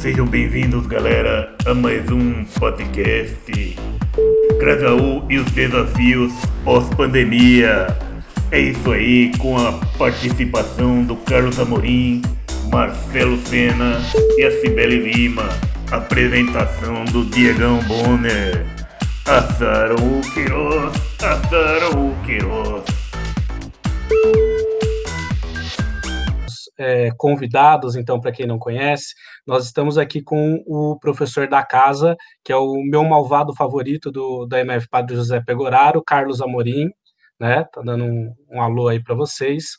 Sejam bem-vindos, galera, a mais um podcast. Grajaú e os desafios pós-pandemia. É isso aí, com a participação do Carlos Amorim, Marcelo Sena e a Cibele Lima. Apresentação do Diegão Bonner. Assaram o Queiroz, assaram o Queiroz. É, convidados, então, para quem não conhece, nós estamos aqui com o professor da casa, que é o meu malvado favorito do, da MF Padre José Pegoraro, Carlos Amorim, né? Tá dando um, um alô aí para vocês.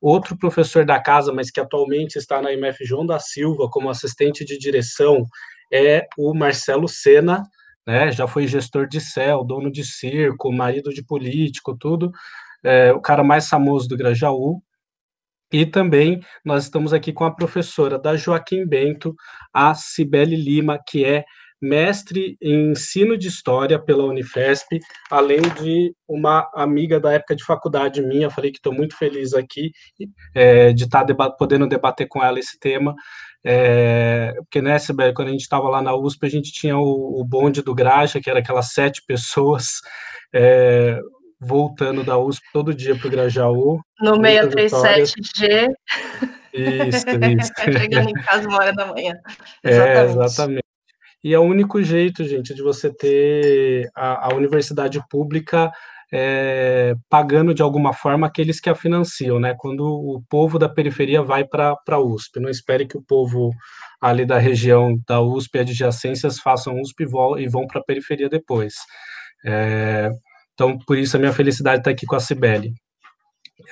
Outro professor da casa, mas que atualmente está na MF João da Silva como assistente de direção, é o Marcelo Sena, né? Já foi gestor de céu, dono de circo, marido de político, tudo. É, o cara mais famoso do Grajaú. E também nós estamos aqui com a professora da Joaquim Bento, a Cibele Lima, que é mestre em ensino de história pela Unifesp, além de uma amiga da época de faculdade minha. Falei que estou muito feliz aqui é, de estar tá deba podendo debater com ela esse tema. É, porque, né, Sibeli, quando a gente estava lá na USP, a gente tinha o, o, bonde do Graja, que era aquelas sete pessoas é, voltando da USP todo dia para o Grajaú. No 637G. Isso, isso. Chegando em casa uma hora da manhã. Exatamente. É, exatamente. E é o único jeito, gente, de você ter a, a universidade pública é, pagando de alguma forma aqueles que a financiam, né? Quando o povo da periferia vai para a USP. Não espere que o povo ali da região da USP e adjacências façam USP e vão para a periferia depois. É, então, por isso a minha felicidade está aqui com a Cibele.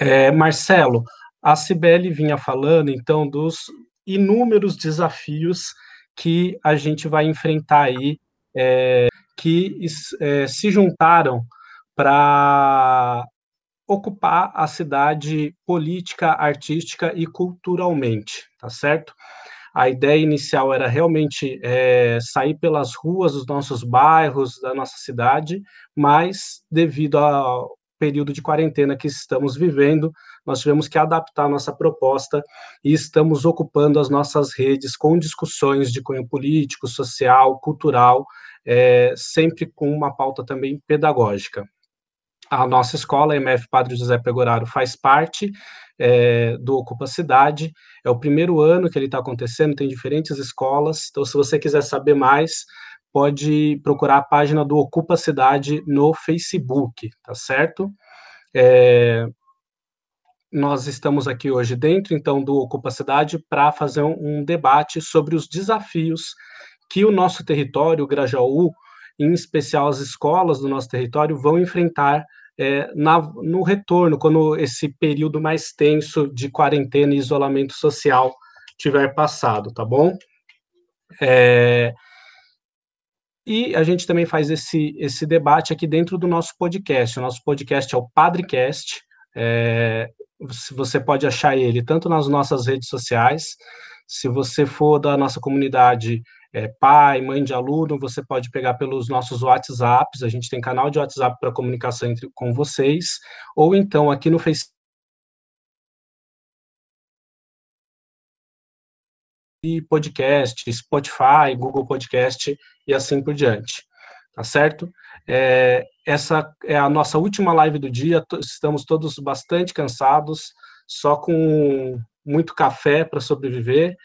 É, Marcelo, a Cibele vinha falando, então, dos inúmeros desafios que a gente vai enfrentar aí, é, que é, se juntaram para ocupar a cidade política, artística e culturalmente, tá certo? A ideia inicial era realmente é, sair pelas ruas dos nossos bairros, da nossa cidade, mas devido ao período de quarentena que estamos vivendo, nós tivemos que adaptar a nossa proposta e estamos ocupando as nossas redes com discussões de cunho político, social, cultural, é, sempre com uma pauta também pedagógica. A nossa escola, MF Padre José Pegoraro, faz parte é, do Ocupa Cidade. É o primeiro ano que ele está acontecendo, tem diferentes escolas. Então, se você quiser saber mais, pode procurar a página do Ocupa Cidade no Facebook, tá certo? É, nós estamos aqui hoje dentro, então, do Ocupa Cidade para fazer um, um debate sobre os desafios que o nosso território, o Grajaú, em especial as escolas do nosso território, vão enfrentar é, na, no retorno, quando esse período mais tenso de quarentena e isolamento social tiver passado, tá bom? É, e a gente também faz esse, esse debate aqui dentro do nosso podcast. O nosso podcast é o Padrecast. É, você pode achar ele tanto nas nossas redes sociais, se você for da nossa comunidade é, pai, mãe de aluno, você pode pegar pelos nossos WhatsApps, a gente tem canal de WhatsApp para comunicação entre, com vocês, ou então aqui no Facebook, e podcast, Spotify, Google Podcast e assim por diante, tá certo? É, essa é a nossa última live do dia, estamos todos bastante cansados, só com muito café para sobreviver,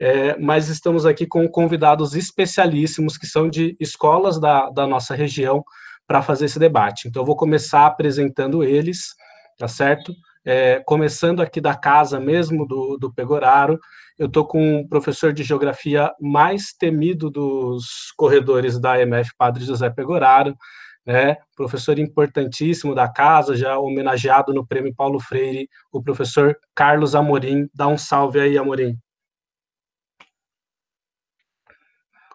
é, mas estamos aqui com convidados especialíssimos que são de escolas da, da nossa região para fazer esse debate. Então, eu vou começar apresentando eles, tá certo? É, começando aqui da casa mesmo do, do Pegoraro, eu estou com o professor de geografia mais temido dos corredores da MF Padre José Pegoraro, né, professor importantíssimo da casa, já homenageado no Prêmio Paulo Freire, o professor Carlos Amorim. Dá um salve aí, Amorim.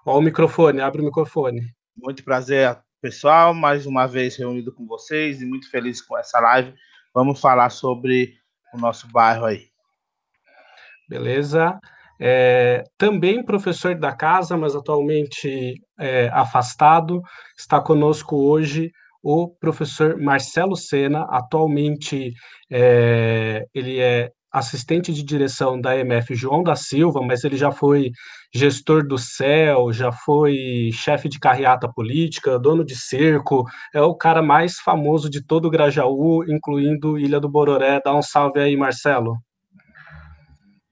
Ó o microfone, abre o microfone. Muito prazer, pessoal, mais uma vez reunido com vocês e muito feliz com essa live. Vamos falar sobre o nosso bairro aí. Beleza. É, também professor da casa, mas atualmente é, afastado, está conosco hoje o professor Marcelo Sena, atualmente é, ele é assistente de direção da EMF João da Silva, mas ele já foi gestor do CEL, já foi chefe de carreata política, dono de circo, é o cara mais famoso de todo o Grajaú, incluindo Ilha do Bororé. Dá um salve aí, Marcelo.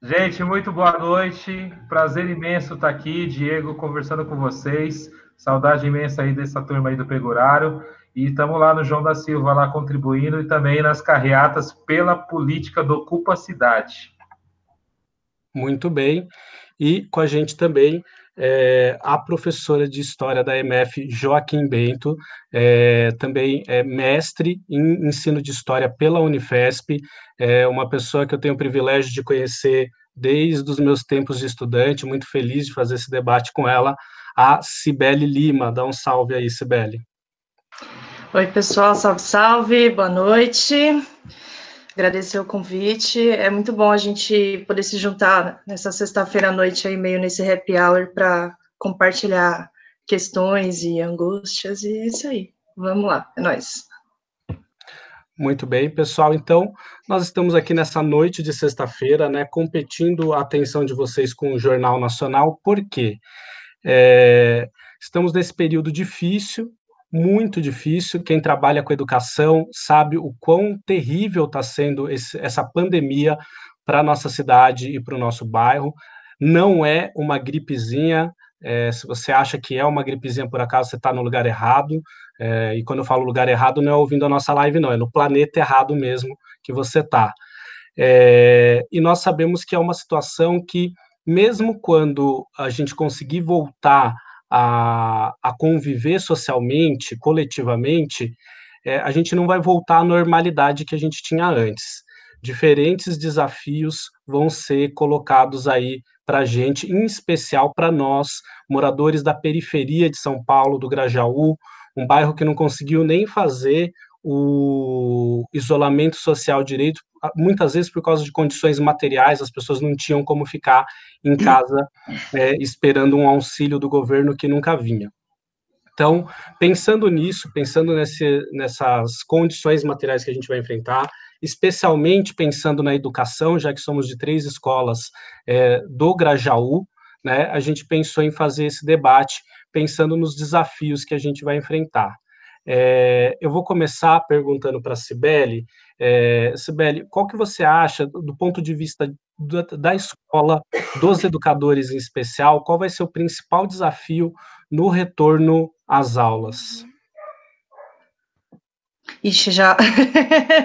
Gente, muito boa noite. Prazer imenso estar aqui, Diego, conversando com vocês. Saudade imensa aí dessa turma aí do Pegurário. E estamos lá no João da Silva, lá contribuindo, e também nas carreatas pela política do Ocupa Cidade. Muito bem. E com a gente também é, a professora de História da MF, Joaquim Bento, é, também é mestre em ensino de História pela Unifesp, é uma pessoa que eu tenho o privilégio de conhecer desde os meus tempos de estudante, muito feliz de fazer esse debate com ela, a Cibele Lima. Dá um salve aí, Cibele. Oi, pessoal, salve, salve, boa noite. Agradecer o convite. É muito bom a gente poder se juntar nessa sexta-feira à noite aí, meio nesse happy hour, para compartilhar questões e angústias, e é isso aí. Vamos lá, é nóis. Muito bem, pessoal. Então, nós estamos aqui nessa noite de sexta-feira, né, competindo a atenção de vocês com o Jornal Nacional, por quê? É, estamos nesse período difícil, muito difícil. Quem trabalha com educação sabe o quão terrível está sendo esse, essa pandemia para a nossa cidade e para o nosso bairro. Não é uma gripezinha. É, se você acha que é uma gripezinha por acaso, você está no lugar errado. É, e quando eu falo lugar errado, não é ouvindo a nossa live, não, é no planeta errado mesmo que você está. É, e nós sabemos que é uma situação que, mesmo quando a gente conseguir voltar a, a conviver socialmente, coletivamente, é, a gente não vai voltar à normalidade que a gente tinha antes. Diferentes desafios vão ser colocados aí para a gente, em especial para nós, moradores da periferia de São Paulo, do Grajaú, um bairro que não conseguiu nem fazer o isolamento social direito, muitas vezes por causa de condições materiais, as pessoas não tinham como ficar em casa é, esperando um auxílio do governo que nunca vinha. Então, pensando nisso, pensando nesse, nessas condições materiais que a gente vai enfrentar, especialmente pensando na educação, já que somos de três escolas é, do Grajaú, né, a gente pensou em fazer esse debate pensando nos desafios que a gente vai enfrentar. É, eu vou começar perguntando para a Cibele, é, Cibele, qual que você acha, do ponto de vista da, da escola, dos educadores em especial, qual vai ser o principal desafio no retorno às aulas? Ixi, já,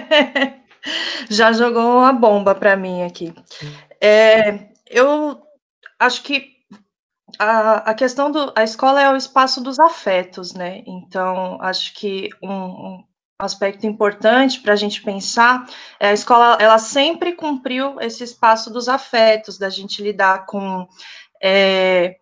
já jogou uma bomba para mim aqui. É, eu acho que a, a questão do. A escola é o espaço dos afetos, né? Então, acho que um, um aspecto importante para a gente pensar é a escola, ela sempre cumpriu esse espaço dos afetos, da gente lidar com. É,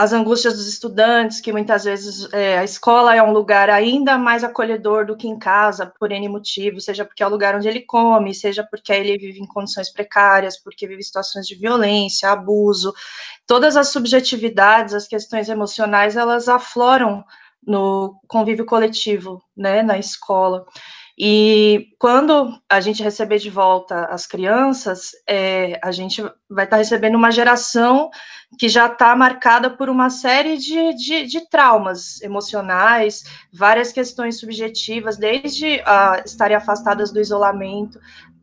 as angústias dos estudantes, que muitas vezes é, a escola é um lugar ainda mais acolhedor do que em casa, por N motivos, seja porque é o lugar onde ele come, seja porque ele vive em condições precárias, porque vive situações de violência, abuso. Todas as subjetividades, as questões emocionais, elas afloram no convívio coletivo, né, na escola. E quando a gente receber de volta as crianças, é, a gente vai estar tá recebendo uma geração que já está marcada por uma série de, de, de, traumas emocionais, várias questões subjetivas, desde uh, estarem afastadas do isolamento,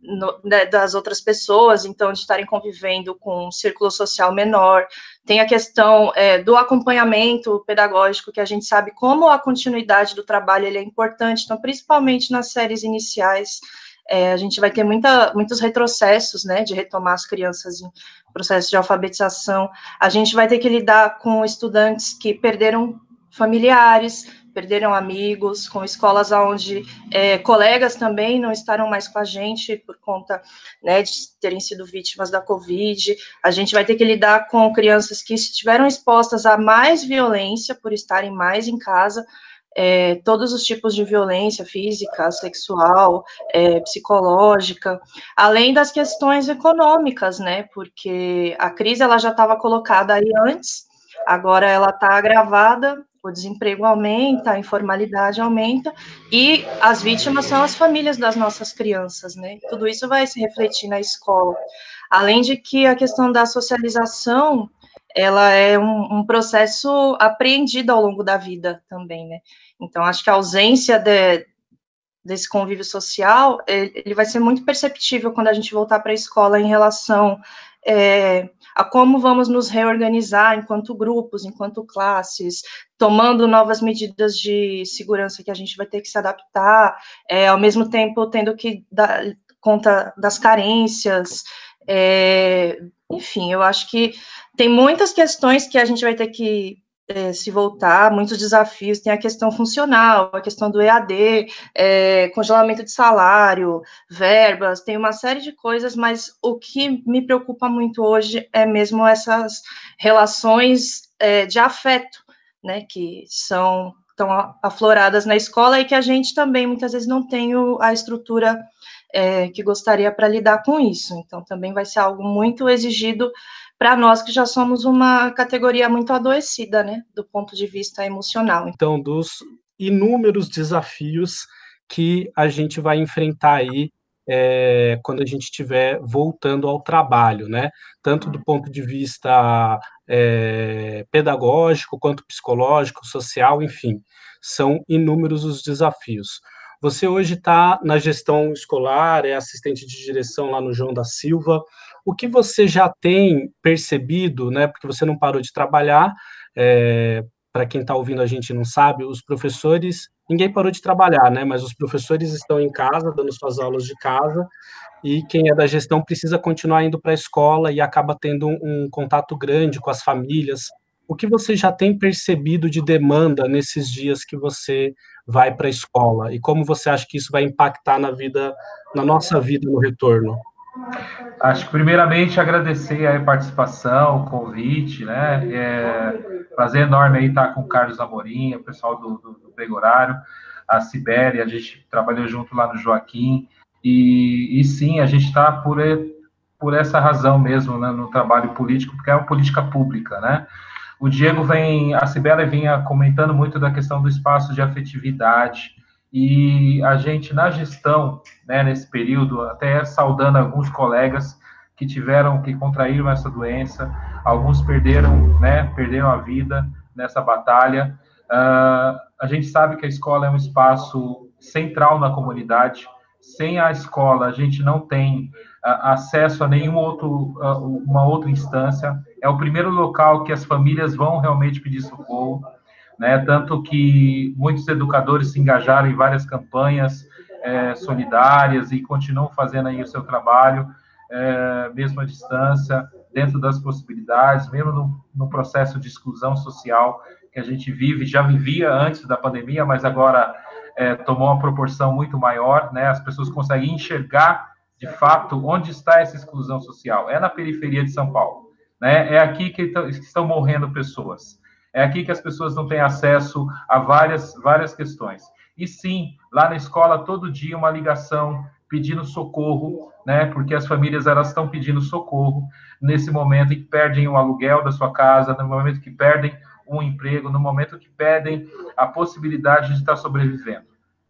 no, né, das outras pessoas, então, de estarem convivendo com um círculo social menor. Tem a questão é, do acompanhamento pedagógico, que a gente sabe como a continuidade do trabalho é importante, então, principalmente nas séries iniciais, é, a gente vai ter muita, muitos retrocessos, né, de retomar as crianças em processo de alfabetização. A gente vai ter que lidar com estudantes que perderam familiares, perderam amigos, com escolas onde é, colegas também não estarão mais com a gente por conta né, de terem sido vítimas da Covid. A gente vai ter que lidar com crianças que estiveram expostas a mais violência por estarem mais em casa. É, todos os tipos de violência física, sexual, é, psicológica, além das questões econômicas, né? Porque a crise ela já estava colocada aí antes, agora ela está agravada o desemprego aumenta, a informalidade aumenta, e as vítimas são as famílias das nossas crianças, né? Tudo isso vai se refletir na escola. Além de que a questão da socialização, ela é um, um processo apreendido ao longo da vida também, né? Então, acho que a ausência de, desse convívio social, ele vai ser muito perceptível quando a gente voltar para a escola em relação é, a como vamos nos reorganizar enquanto grupos, enquanto classes, tomando novas medidas de segurança que a gente vai ter que se adaptar, é, ao mesmo tempo tendo que dar conta das carências, é, enfim, eu acho que tem muitas questões que a gente vai ter que é, se voltar, muitos desafios, tem a questão funcional, a questão do EAD, é, congelamento de salário, verbas, tem uma série de coisas, mas o que me preocupa muito hoje é mesmo essas relações é, de afeto, né, que são tão afloradas na escola e que a gente também muitas vezes não tem a estrutura é, que gostaria para lidar com isso. Então, também vai ser algo muito exigido para nós que já somos uma categoria muito adoecida, né, do ponto de vista emocional. Então, dos inúmeros desafios que a gente vai enfrentar aí é, quando a gente estiver voltando ao trabalho, né? Tanto do ponto de vista é, pedagógico, quanto psicológico, social, enfim, são inúmeros os desafios. Você hoje está na gestão escolar, é assistente de direção lá no João da Silva. O que você já tem percebido, né? Porque você não parou de trabalhar. É, Para quem está ouvindo a gente não sabe, os professores, ninguém parou de trabalhar, né? Mas os professores estão em casa, dando suas aulas de casa, e quem é da gestão precisa continuar indo para a escola e acaba tendo um, um contato grande com as famílias. O que você já tem percebido de demanda nesses dias que você vai para a escola e como você acha que isso vai impactar na vida, na nossa vida no retorno? Acho que primeiramente agradecer a participação, o convite, né? É prazer enorme aí estar com o Carlos Amorim, o pessoal do, do, do a Sibéria, a gente trabalhou junto lá no Joaquim, e, e sim, a gente está por, por essa razão mesmo né, no trabalho político, porque é uma política pública, né? O Diego vem, a Sibela vinha comentando muito da questão do espaço de afetividade, e a gente, na gestão, né, nesse período, até saudando alguns colegas que tiveram, que contraíram essa doença, alguns perderam, né, perderam a vida nessa batalha. Uh, a gente sabe que a escola é um espaço central na comunidade. Sem a escola, a gente não tem acesso a nenhuma outro, uh, uma outra instância é o primeiro local que as famílias vão realmente pedir socorro, né? Tanto que muitos educadores se engajaram em várias campanhas é, solidárias e continuam fazendo aí o seu trabalho, é, mesmo à distância, dentro das possibilidades, mesmo no, no processo de exclusão social que a gente vive, já vivia antes da pandemia, mas agora é, tomou uma proporção muito maior, né? As pessoas conseguem enxergar de fato onde está essa exclusão social. É na periferia de São Paulo. Né? É aqui que estão morrendo pessoas. É aqui que as pessoas não têm acesso a várias, várias questões. E sim, lá na escola, todo dia, uma ligação pedindo socorro, né? Porque as famílias elas estão pedindo socorro nesse momento em que perdem o aluguel da sua casa, no momento que perdem um emprego, no momento que perdem a possibilidade de estar sobrevivendo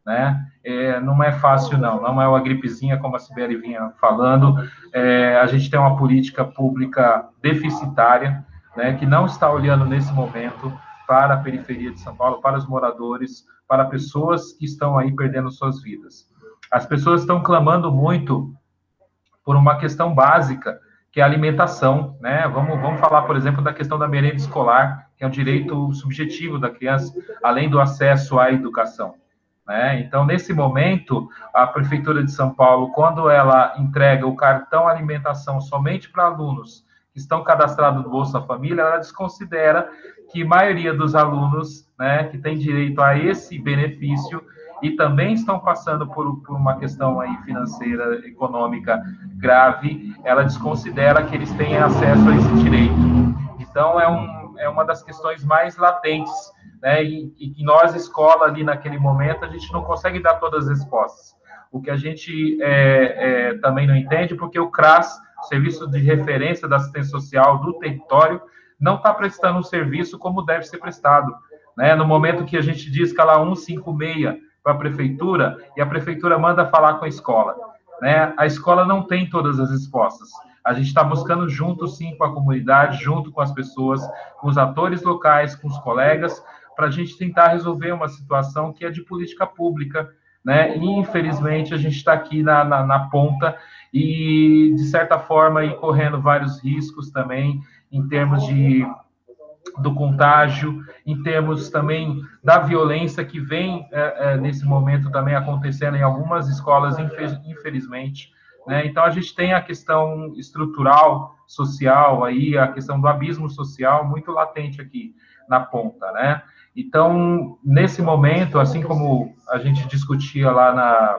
né? É, não é fácil, não. Não é uma gripezinha, como a Sibeli vinha falando. É, a gente tem uma política pública deficitária, né, que não está olhando nesse momento para a periferia de São Paulo, para os moradores, para pessoas que estão aí perdendo suas vidas. As pessoas estão clamando muito por uma questão básica, que é a alimentação, né? Vamos, vamos falar, por exemplo, da questão da merenda escolar, que é um direito subjetivo da criança, além do acesso à educação. Né? Então, nesse momento, a Prefeitura de São Paulo, quando ela entrega o cartão alimentação somente para alunos que estão cadastrados no Bolsa Família, ela desconsidera que maioria dos alunos né, que tem direito a esse benefício e também estão passando por, por uma questão aí financeira, econômica grave, ela desconsidera que eles têm acesso a esse direito. Então, é, um, é uma das questões mais latentes né? E, e nós, escola, ali naquele momento, a gente não consegue dar todas as respostas. O que a gente é, é, também não entende, porque o CRAS, Serviço de Referência da Assistência Social do Território, não está prestando um serviço como deve ser prestado. Né? No momento que a gente diz que ela 156 para a prefeitura e a prefeitura manda falar com a escola. Né? A escola não tem todas as respostas. A gente está buscando junto, sim, com a comunidade, junto com as pessoas, com os atores locais, com os colegas, para a gente tentar resolver uma situação que é de política pública, né? E, infelizmente, a gente está aqui na, na, na, ponta e, de certa forma, aí, correndo vários riscos também, em termos de do contágio, em termos também da violência que vem é, é, nesse momento também acontecendo em algumas escolas, infelizmente. Né? Então, a gente tem a questão estrutural, social, aí, a questão do abismo social muito latente aqui na ponta. Né? Então, nesse momento, assim como a gente discutia lá na,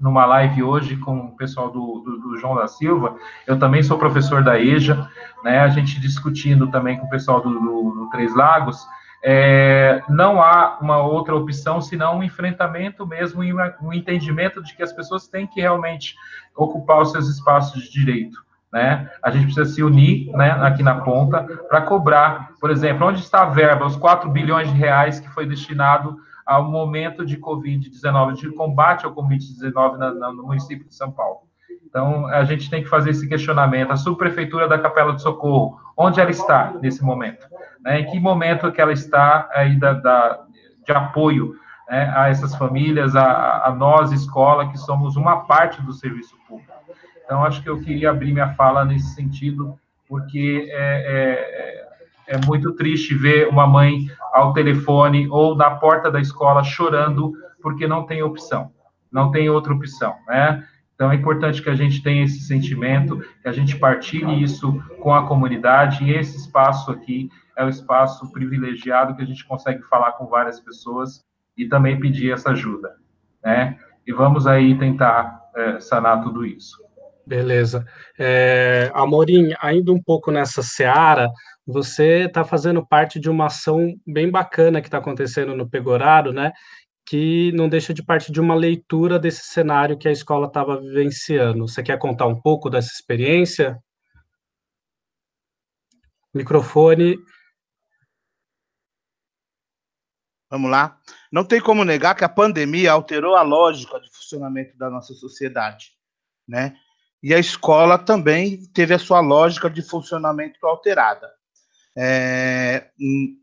numa live hoje com o pessoal do, do, do, João da Silva. Eu também sou professor da EJA, né? A gente discutindo também com o pessoal do, do Três Lagos. É, não há uma outra opção senão um enfrentamento mesmo e um entendimento de que as pessoas têm que realmente ocupar os seus espaços de direito. Né? A gente precisa se unir né, aqui na ponta para cobrar, por exemplo, onde está a verba, os 4 bilhões de reais que foi destinado ao momento de Covid-19, de combate ao Covid-19 no município de São Paulo. Então, a gente tem que fazer esse questionamento. A subprefeitura da Capela do Socorro, onde ela está nesse momento? Né? Em que momento que ela está aí da, da de apoio né, a essas famílias, a, a, nós, escola, que somos uma parte do serviço público? Então, acho que eu queria abrir minha fala nesse sentido, porque é, é, é muito triste ver uma mãe ao telefone ou na porta da escola chorando porque não tem opção, não tem outra opção, né? Então é importante que a gente tenha esse sentimento, que a gente partilhe isso com a comunidade, e esse espaço aqui é o espaço privilegiado que a gente consegue falar com várias pessoas e também pedir essa ajuda, né? E vamos aí tentar é, sanar tudo isso. Beleza. É, Amorim, ainda um pouco nessa seara, você está fazendo parte de uma ação bem bacana que está acontecendo no Pegoraro, né? Que não deixa de parte de uma leitura desse cenário que a escola estava vivenciando. Você quer contar um pouco dessa experiência? Microfone. Vamos lá. Não tem como negar que a pandemia alterou a lógica de funcionamento da nossa sociedade, né? E a escola também teve a sua lógica de funcionamento alterada é, hum,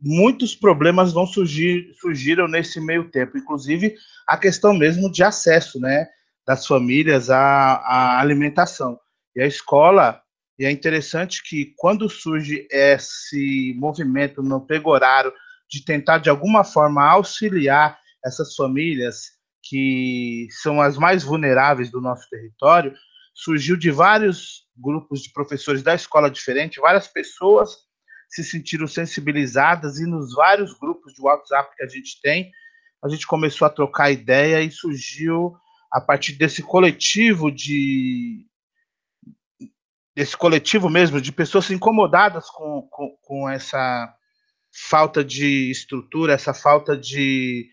muitos problemas vão surgir surgiram nesse meio tempo, inclusive a questão mesmo de acesso, né, das famílias à, à alimentação. E a escola, e é interessante que quando surge esse movimento no Pegoraro de tentar de alguma forma auxiliar essas famílias que são as mais vulneráveis do nosso território, surgiu de vários grupos de professores da escola diferente, várias pessoas se sentiram sensibilizadas e nos vários grupos de WhatsApp que a gente tem, a gente começou a trocar ideia e surgiu a partir desse coletivo de desse coletivo mesmo de pessoas incomodadas com, com, com essa falta de estrutura, essa falta de,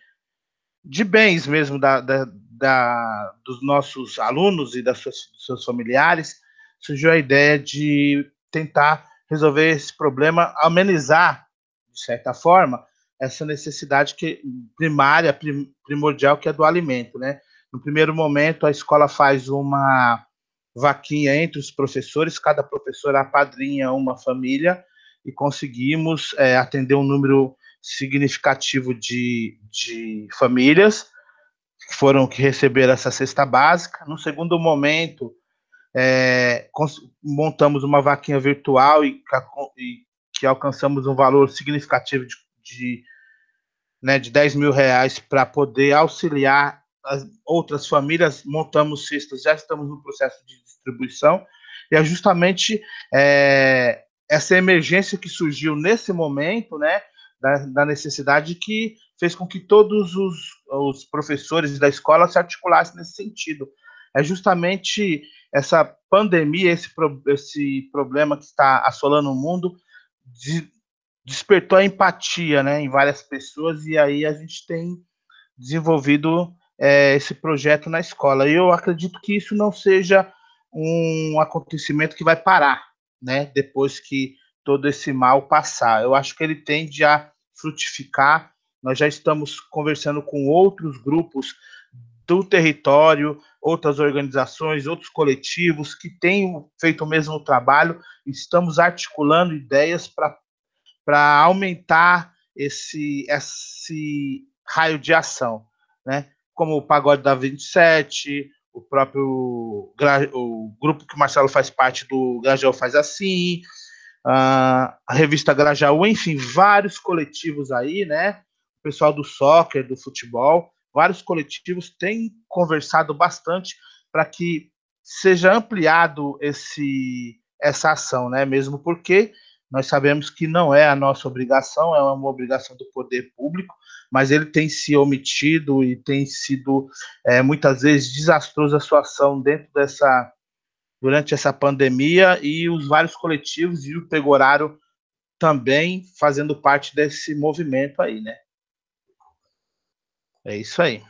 de bens mesmo da, da, da, dos nossos alunos e das suas, dos seus familiares, surgiu a ideia de tentar resolver esse problema, amenizar, de certa forma, essa necessidade que, primária, prim, primordial, que é do alimento. Né? No primeiro momento, a escola faz uma vaquinha entre os professores, cada professor apadrinha uma família, e conseguimos é, atender um número significativo de, de famílias que foram que receberam essa cesta básica. No segundo momento, é, montamos uma vaquinha virtual e, e, que alcançamos um valor significativo de, de, né, de 10 mil reais para poder auxiliar as outras famílias. Montamos cestas, já estamos no processo de distribuição. E é justamente é, essa emergência que surgiu nesse momento, né, da, da necessidade que fez com que todos os, os professores da escola se articulassem nesse sentido. É justamente essa pandemia, esse, esse problema que está assolando o mundo, de, despertou a empatia né, em várias pessoas, e aí a gente tem desenvolvido é, esse projeto na escola. E eu acredito que isso não seja um acontecimento que vai parar, né, depois que todo esse mal passar. Eu acho que ele tende a frutificar. Nós já estamos conversando com outros grupos do território, outras organizações, outros coletivos que têm feito o mesmo trabalho. Estamos articulando ideias para aumentar esse, esse raio de ação, né? Como o Pagode da 27, o próprio o grupo que o Marcelo faz parte do Grajaú faz assim, a revista Grajaú, enfim, vários coletivos aí, né? O pessoal do soccer, do futebol, vários coletivos têm conversado bastante para que seja ampliado esse essa ação, né? Mesmo porque nós sabemos que não é a nossa obrigação, é uma obrigação do poder público, mas ele tem se omitido e tem sido é, muitas vezes desastrosa a sua ação dentro dessa durante essa pandemia e os vários coletivos e o Pegorário também fazendo parte desse movimento aí, né? É isso aí.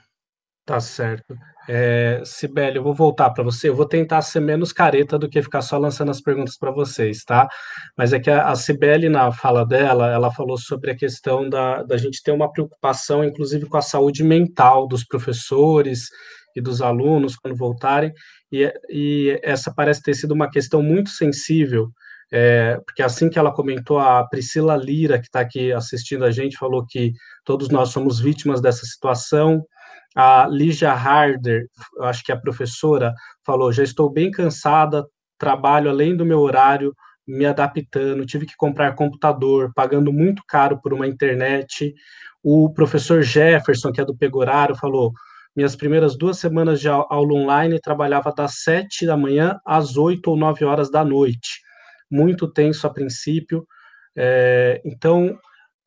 Tá certo. É, Sibeli, eu vou voltar para você. Eu vou tentar ser menos careta do que ficar só lançando as perguntas para vocês, tá? Mas é que a, a Sibeli, na fala dela, ela falou sobre a questão da, da gente ter uma preocupação, inclusive, com a saúde mental dos professores e dos alunos quando voltarem. E, e essa parece ter sido uma questão muito sensível, é, porque assim que ela comentou, a Priscila Lira, que está aqui assistindo a gente, falou que todos nós somos vítimas dessa situação. A Lígia Harder, acho que é a professora, falou: já estou bem cansada, trabalho além do meu horário, me adaptando, tive que comprar computador, pagando muito caro por uma internet. O professor Jefferson, que é do Pegorário, falou: minhas primeiras duas semanas de aula online, trabalhava das sete da manhã às oito ou nove horas da noite. Muito tenso a princípio. É, então,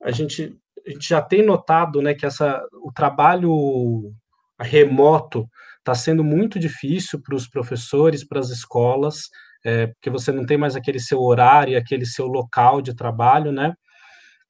a gente, a gente já tem notado né, que essa, o trabalho remoto está sendo muito difícil para os professores, para as escolas, é, porque você não tem mais aquele seu horário, aquele seu local de trabalho, né?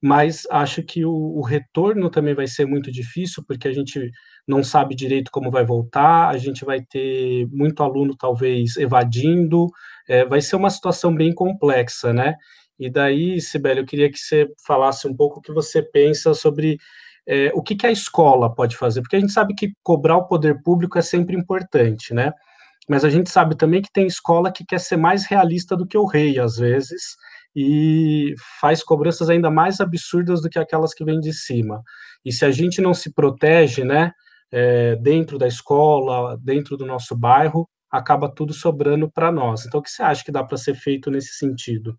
Mas acho que o, o retorno também vai ser muito difícil, porque a gente não sabe direito como vai voltar, a gente vai ter muito aluno talvez evadindo, é, vai ser uma situação bem complexa, né? E daí, Sibeli, eu queria que você falasse um pouco o que você pensa sobre é, o que, que a escola pode fazer, porque a gente sabe que cobrar o poder público é sempre importante, né? Mas a gente sabe também que tem escola que quer ser mais realista do que o rei, às vezes, e faz cobranças ainda mais absurdas do que aquelas que vêm de cima. E se a gente não se protege, né, é, dentro da escola, dentro do nosso bairro, acaba tudo sobrando para nós. Então, o que você acha que dá para ser feito nesse sentido?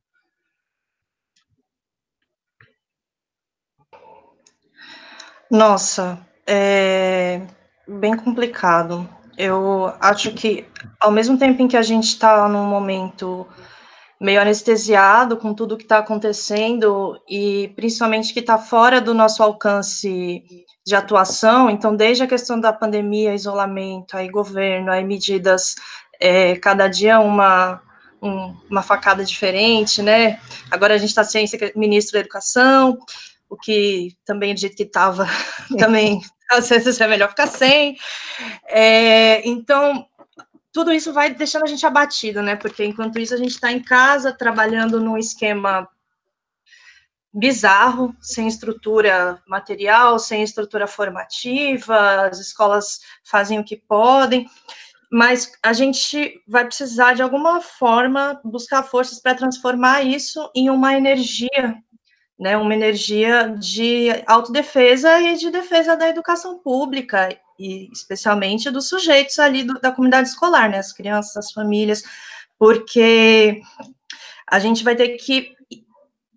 Nossa, é bem complicado. Eu acho que, ao mesmo tempo em que a gente está num momento meio anestesiado com tudo que está acontecendo e principalmente que está fora do nosso alcance de atuação, então desde a questão da pandemia, isolamento, aí governo, aí medidas, é, cada dia uma, um, uma facada diferente, né? Agora a gente está sem ministro da educação, o que também do jeito que estava, também às vezes é melhor ficar sem. É, então, tudo isso vai deixando a gente abatido, né? Porque enquanto isso a gente está em casa trabalhando num esquema bizarro, sem estrutura material, sem estrutura formativa, as escolas fazem o que podem, mas a gente vai precisar de alguma forma buscar forças para transformar isso em uma energia, né, uma energia de autodefesa e de defesa da educação pública e especialmente dos sujeitos ali do, da comunidade escolar, né, as crianças, as famílias, porque a gente vai ter que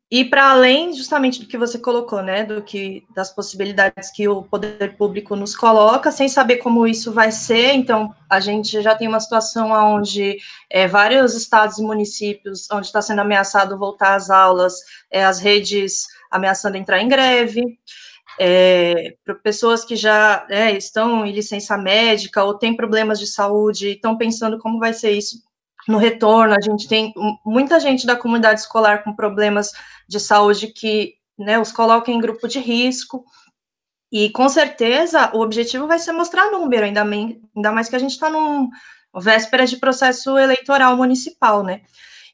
e para além justamente do que você colocou, né, do que das possibilidades que o poder público nos coloca, sem saber como isso vai ser, então a gente já tem uma situação onde é, vários estados e municípios onde está sendo ameaçado voltar às aulas, é, as redes ameaçando entrar em greve, é, pessoas que já é, estão em licença médica ou têm problemas de saúde, estão pensando como vai ser isso no retorno, a gente tem muita gente da comunidade escolar com problemas de saúde que né, os coloca em grupo de risco, e com certeza o objetivo vai ser mostrar número, ainda, ainda mais que a gente está num véspera de processo eleitoral municipal, né?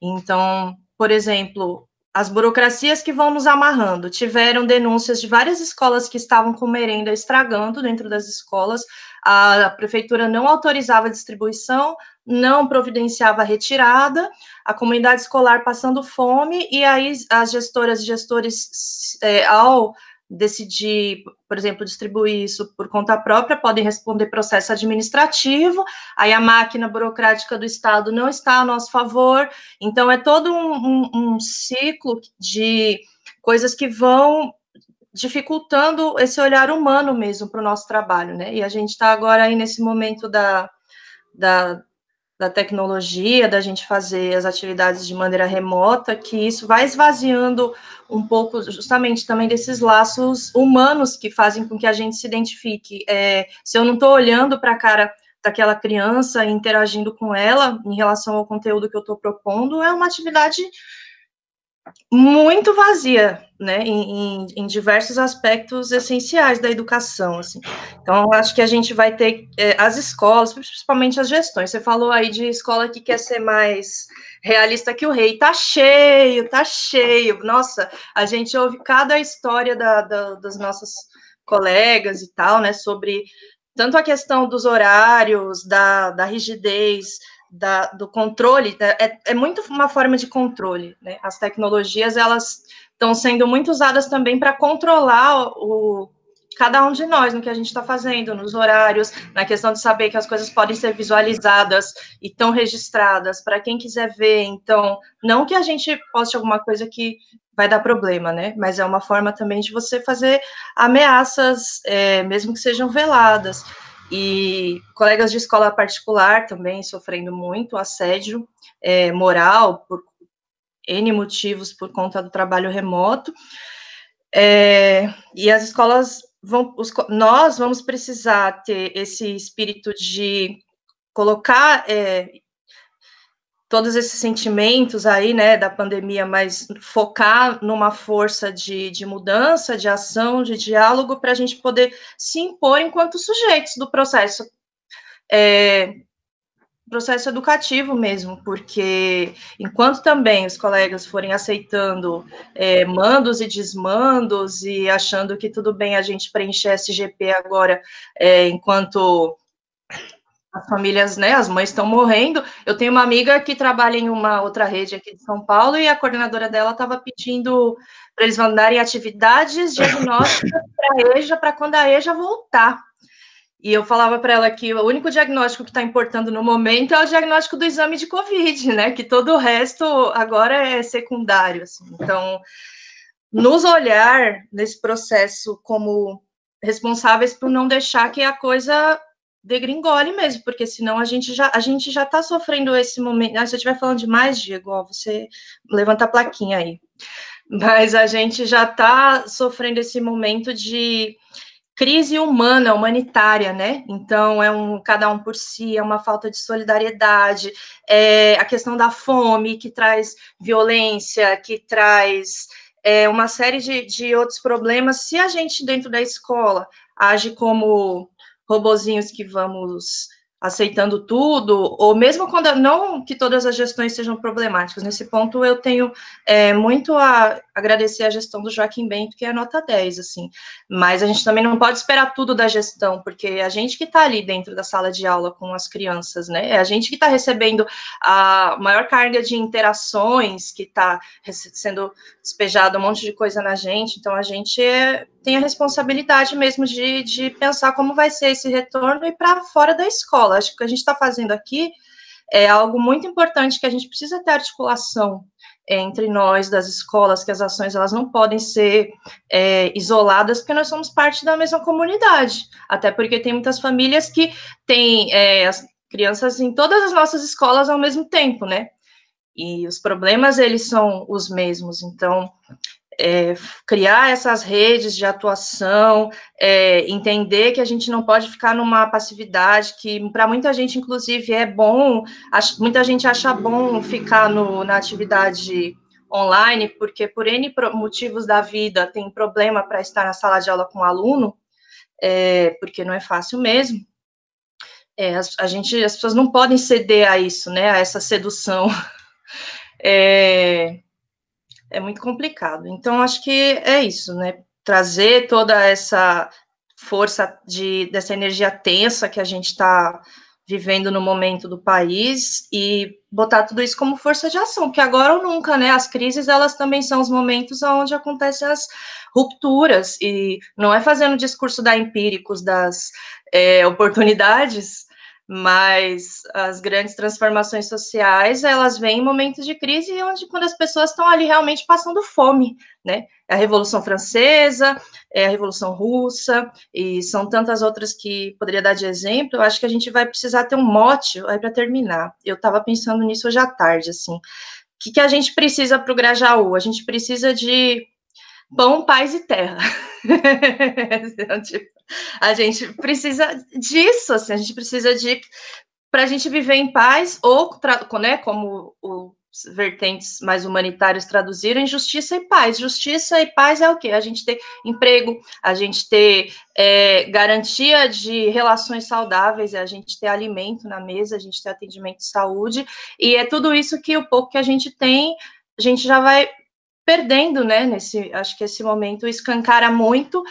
Então, por exemplo, as burocracias que vão nos amarrando. Tiveram denúncias de várias escolas que estavam com merenda estragando dentro das escolas. A prefeitura não autorizava a distribuição, não providenciava a retirada, a comunidade escolar passando fome, e aí as gestoras e gestores, é, ao decidir, por exemplo, distribuir isso por conta própria, podem responder processo administrativo, aí a máquina burocrática do Estado não está a nosso favor, então é todo um, um, um ciclo de coisas que vão dificultando esse olhar humano mesmo para o nosso trabalho, né? E a gente está agora aí nesse momento da, da, da tecnologia, da gente fazer as atividades de maneira remota, que isso vai esvaziando um pouco justamente também desses laços humanos que fazem com que a gente se identifique. É, se eu não estou olhando para a cara daquela criança e interagindo com ela em relação ao conteúdo que eu estou propondo, é uma atividade muito vazia, né, em, em, diversos aspectos essenciais da educação, assim. Então, acho que a gente vai ter é, as escolas, principalmente as gestões. Você falou aí de escola que quer ser mais realista que o rei. Tá cheio, tá cheio. Nossa, a gente ouve cada história da, da, das nossas colegas e tal, né, sobre tanto a questão dos horários, da, da rigidez, da, do controle, é, é muito uma forma de controle, né? As tecnologias, elas estão sendo muito usadas também para controlar o, cada um de nós no que a gente está fazendo, nos horários, na questão de saber que as coisas podem ser visualizadas e estão registradas para quem quiser ver. Então, não que a gente poste alguma coisa que vai dar problema, né? Mas é uma forma também de você fazer ameaças, é, mesmo que sejam veladas e colegas de escola particular também sofrendo muito assédio é, moral por N motivos por conta do trabalho remoto. É, e as escolas vão, os, nós vamos precisar ter esse espírito de colocar é, todos esses sentimentos aí, né, da pandemia, mas focar numa força de, de mudança, de ação, de diálogo, para a gente poder se impor enquanto sujeitos do processo. É, processo educativo mesmo, porque enquanto também os colegas forem aceitando é, mandos e desmandos e achando que tudo bem a gente preencher SGP agora é, enquanto as famílias, né, as mães estão morrendo. Eu tenho uma amiga que trabalha em uma outra rede aqui de São Paulo e a coordenadora dela estava pedindo para eles mandarem atividades diagnósticas para a EJA, para quando a EJA voltar. E eu falava para ela que o único diagnóstico que está importando no momento é o diagnóstico do exame de Covid, né? Que todo o resto agora é secundário. Assim. Então, nos olhar nesse processo como responsáveis por não deixar que a coisa degringole mesmo, porque senão a gente já a gente já está sofrendo esse momento. Ah, se eu estiver falando demais, Diego, ó, você levanta a plaquinha aí. Mas a gente já está sofrendo esse momento de crise humana, humanitária, né? Então é um cada um por si, é uma falta de solidariedade, é a questão da fome que traz violência, que traz é, uma série de, de outros problemas. Se a gente dentro da escola age como robozinhos que vamos aceitando tudo, ou mesmo quando não que todas as gestões sejam problemáticas. Nesse ponto, eu tenho é, muito a agradecer a gestão do Joaquim Bento, que é nota 10, assim. Mas a gente também não pode esperar tudo da gestão, porque a gente que está ali dentro da sala de aula com as crianças, né? É a gente que está recebendo a maior carga de interações, que está sendo despejado um monte de coisa na gente. Então, a gente é, tem a responsabilidade mesmo de, de pensar como vai ser esse retorno e para fora da escola. Acho que o que a gente está fazendo aqui é algo muito importante que a gente precisa ter articulação é, entre nós das escolas, que as ações elas não podem ser é, isoladas, porque nós somos parte da mesma comunidade. Até porque tem muitas famílias que têm é, as crianças em todas as nossas escolas ao mesmo tempo, né? E os problemas eles são os mesmos. Então, é, criar essas redes de atuação, é, entender que a gente não pode ficar numa passividade, que para muita gente, inclusive, é bom, muita gente acha bom ficar no, na atividade online, porque por N motivos da vida tem problema para estar na sala de aula com o aluno, é, porque não é fácil mesmo. É, a, a, gente, as pessoas não podem ceder a isso, né, a essa sedução. É, é muito complicado. Então, acho que é isso, né? Trazer toda essa força de, dessa energia tensa que a gente está vivendo no momento do país e botar tudo isso como força de ação, porque agora ou nunca, né? As crises elas também são os momentos onde acontecem as rupturas e não é fazendo o discurso da empíricos das é, oportunidades, mas as grandes transformações sociais elas vêm em momentos de crise onde quando as pessoas estão ali realmente passando fome, né? É a Revolução Francesa, é a Revolução Russa e são tantas outras que poderia dar de exemplo. Eu acho que a gente vai precisar ter um mote aí para terminar. Eu estava pensando nisso hoje à tarde, assim. O que, que a gente precisa para o Grajaú? A gente precisa de pão, paz e terra. tipo, a gente precisa disso, assim, a gente precisa de para a gente viver em paz, ou né, como os vertentes mais humanitários traduziram, justiça e paz. Justiça e paz é o quê? A gente ter emprego, a gente ter é, garantia de relações saudáveis, é a gente ter alimento na mesa, a gente ter atendimento de saúde, e é tudo isso que o pouco que a gente tem, a gente já vai perdendo, né? Nesse, acho que esse momento escancara muito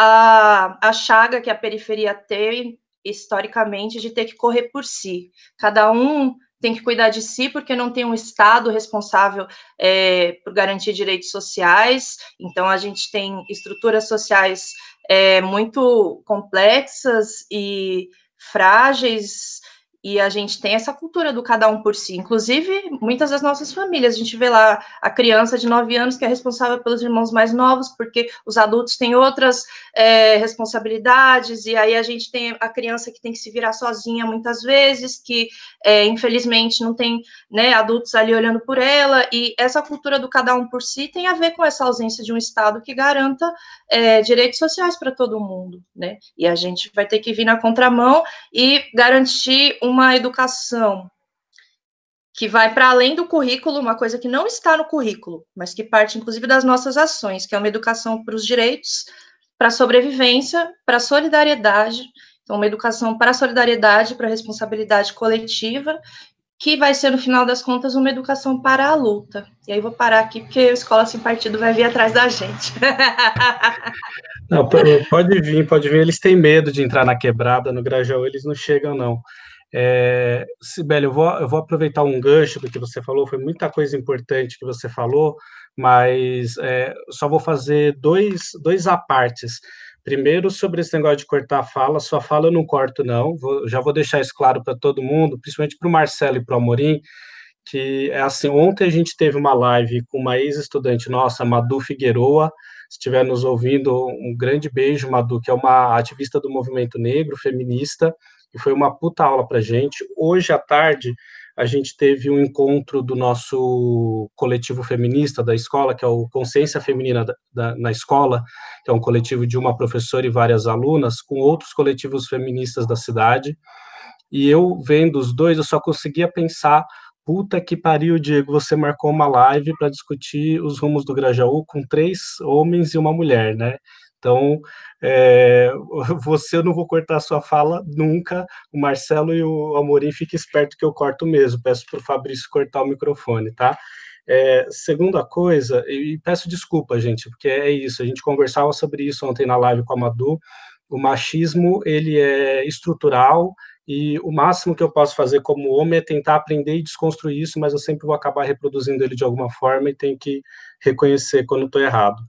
a, a chaga que a periferia tem historicamente de ter que correr por si. Cada um tem que cuidar de si porque não tem um Estado responsável é, por garantir direitos sociais. Então a gente tem estruturas sociais é, muito complexas e frágeis e a gente tem essa cultura do cada um por si. Inclusive, muitas das nossas famílias, a gente vê lá a criança de 9 anos que é responsável pelos irmãos mais novos, porque os adultos têm outras é, responsabilidades, e aí a gente tem a criança que tem que se virar sozinha muitas vezes, que é, infelizmente não tem né, adultos ali olhando por ela, e essa cultura do cada um por si tem a ver com essa ausência de um Estado que garanta é, direitos sociais para todo mundo, né? E a gente vai ter que vir na contramão e garantir uma educação que vai para além do currículo, uma coisa que não está no currículo, mas que parte inclusive das nossas ações, que é uma educação para os direitos, para a sobrevivência, para a solidariedade, então uma educação para a solidariedade, para a responsabilidade coletiva, que vai ser no final das contas uma educação para a luta. E aí vou parar aqui porque a escola sem partido vai vir atrás da gente. Não, pode vir, pode vir. Eles têm medo de entrar na quebrada, no Grajaú eles não chegam não. É, Sibeli, eu vou, eu vou aproveitar um gancho do que você falou, foi muita coisa importante que você falou, mas é, só vou fazer dois, dois apartes. Primeiro, sobre esse negócio de cortar a fala, sua fala eu não corto, não, vou, já vou deixar isso claro para todo mundo, principalmente para o Marcelo e para o Amorim, que é assim, ontem a gente teve uma live com uma ex-estudante nossa, Madu Figueroa, se estiver nos ouvindo, um grande beijo, Madu, que é uma ativista do movimento negro, feminista, e foi uma puta aula para gente. Hoje à tarde, a gente teve um encontro do nosso coletivo feminista da escola, que é o Consciência Feminina da, da, na Escola, que é um coletivo de uma professora e várias alunas, com outros coletivos feministas da cidade. E eu, vendo os dois, eu só conseguia pensar puta que pariu, Diego, você marcou uma live para discutir os rumos do Grajaú com três homens e uma mulher, né? Então, é, você eu não vou cortar a sua fala nunca. O Marcelo e o Amorim fiquem esperto que eu corto mesmo. Peço para o Fabrício cortar o microfone, tá? É, segunda coisa, e peço desculpa, gente, porque é isso. A gente conversava sobre isso ontem na live com a Madu. O machismo ele é estrutural e o máximo que eu posso fazer como homem é tentar aprender e desconstruir isso, mas eu sempre vou acabar reproduzindo ele de alguma forma e tenho que reconhecer quando estou errado.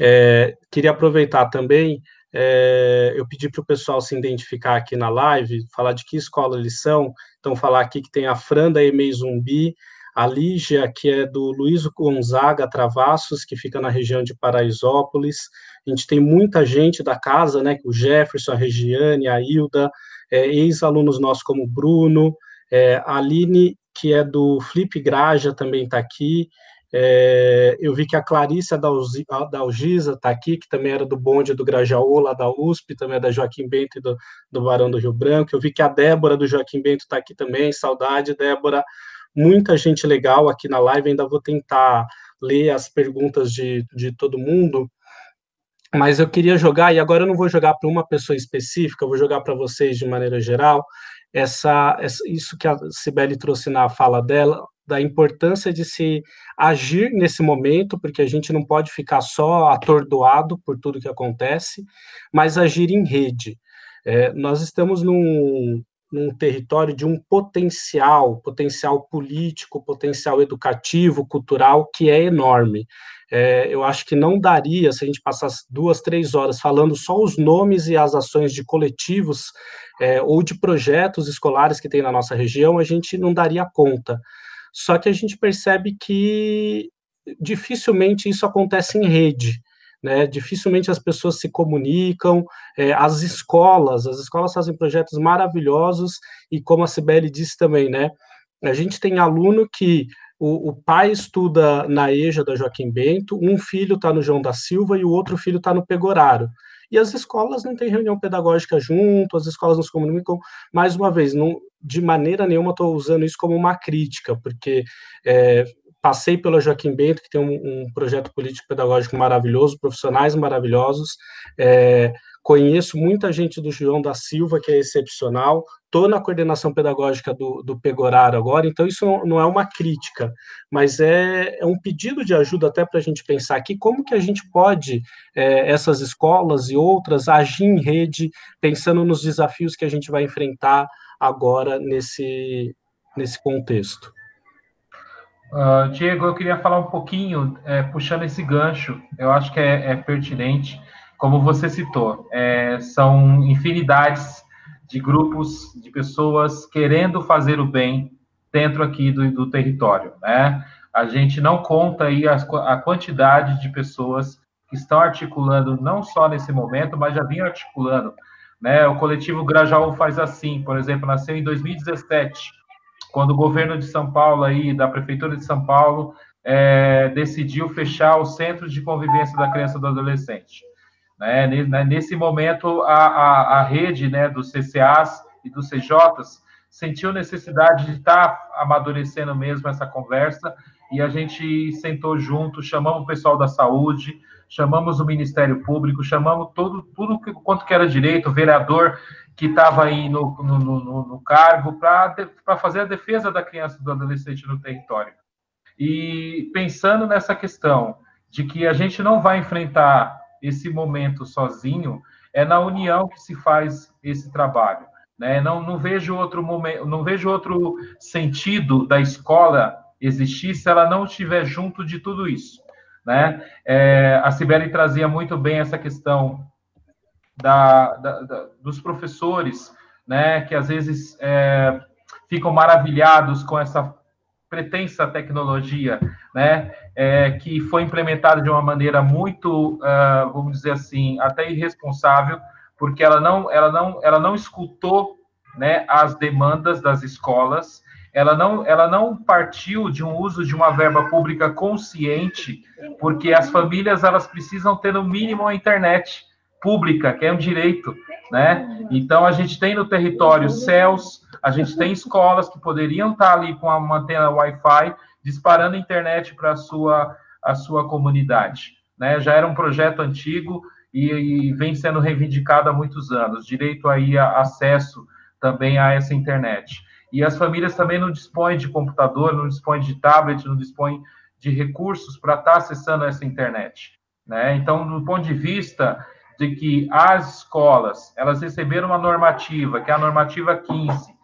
É, queria aproveitar também, é, eu pedi para o pessoal se identificar aqui na live, falar de que escola eles são, então falar aqui que tem a Franda Emei Zumbi, a Lígia, que é do Luiz Gonzaga Travassos, que fica na região de Paraisópolis, a gente tem muita gente da casa, né, o Jefferson, a Regiane, a Hilda, é, ex-alunos nossos como o Bruno, é, a Aline, que é do Flip Graja, também está aqui, é, eu vi que a Clarissa da, da Algisa está aqui, que também era do bonde do Grajaú, lá da USP, também é da Joaquim Bento e do, do Barão do Rio Branco. Eu vi que a Débora do Joaquim Bento está aqui também, saudade, Débora. Muita gente legal aqui na live, ainda vou tentar ler as perguntas de, de todo mundo, mas eu queria jogar, e agora eu não vou jogar para uma pessoa específica, eu vou jogar para vocês de maneira geral, essa, essa, isso que a Cibele trouxe na fala dela, da importância de se agir nesse momento, porque a gente não pode ficar só atordoado por tudo que acontece, mas agir em rede. É, nós estamos num, num território de um potencial, potencial político, potencial educativo, cultural, que é enorme. É, eu acho que não daria, se a gente passasse duas, três horas falando só os nomes e as ações de coletivos é, ou de projetos escolares que tem na nossa região, a gente não daria conta. Só que a gente percebe que dificilmente isso acontece em rede. Né, dificilmente as pessoas se comunicam, é, as escolas, as escolas fazem projetos maravilhosos, e como a Sibeli disse também, né, a gente tem aluno que o, o pai estuda na EJA da Joaquim Bento, um filho está no João da Silva e o outro filho está no Pegoraro. E as escolas não têm reunião pedagógica junto, as escolas não se comunicam. Mais uma vez, não, de maneira nenhuma estou usando isso como uma crítica, porque é, passei pela Joaquim Bento, que tem um, um projeto político-pedagógico maravilhoso, profissionais maravilhosos, é, conheço muita gente do João da Silva, que é excepcional, estou na coordenação pedagógica do, do agora, então isso não é uma crítica, mas é, é um pedido de ajuda até para a gente pensar aqui como que a gente pode, é, essas escolas e outras, agir em rede, pensando nos desafios que a gente vai enfrentar agora nesse, nesse contexto. Uh, Diego, eu queria falar um pouquinho, é, puxando esse gancho, eu acho que é, é pertinente, como você citou, é, são infinidades de grupos de pessoas querendo fazer o bem dentro aqui do, do território, né? A gente não conta aí a, a quantidade de pessoas que estão articulando, não só nesse momento, mas já vinham articulando, né? O coletivo Grajaú faz assim, por exemplo, nasceu em 2017, quando o governo de São Paulo aí, da prefeitura de São Paulo, é, decidiu fechar os centros de convivência da criança e do adolescente. Né? né? Nesse momento, a, a, a rede né, dos CCAs e dos CJs sentiu necessidade de estar tá amadurecendo mesmo essa conversa e a gente sentou junto, chamamos o pessoal da saúde, chamamos o Ministério Público, chamamos todo, tudo quanto que era direito, vereador que estava aí no, no, no, no cargo para fazer a defesa da criança e do adolescente no território. E pensando nessa questão de que a gente não vai enfrentar esse momento sozinho, é na união que se faz esse trabalho. Né? Não, não vejo outro momento, não vejo outro sentido da escola existir se ela não estiver junto de tudo isso. Né? É, a Sibeli trazia muito bem essa questão da, da, da, dos professores, né, que às vezes é, ficam maravilhados com essa pretensa tecnologia, né, é, que foi implementada de uma maneira muito, uh, vamos dizer assim, até irresponsável, porque ela não, ela não, ela não escutou, né, as demandas das escolas, ela não, ela não partiu de um uso de uma verba pública consciente, porque as famílias elas precisam ter no mínimo a internet, pública, que é um direito, né? Então a gente tem no território céus, a gente tem escolas que poderiam estar ali com uma antena Wi-Fi disparando internet para a sua a sua comunidade, né? Já era um projeto antigo e, e vem sendo reivindicado há muitos anos, direito aí a acesso também a essa internet. E as famílias também não dispõem de computador, não dispõem de tablet, não dispõem de recursos para estar acessando essa internet. Né? Então, do ponto de vista de que as escolas, elas receberam uma normativa, que é a normativa 15,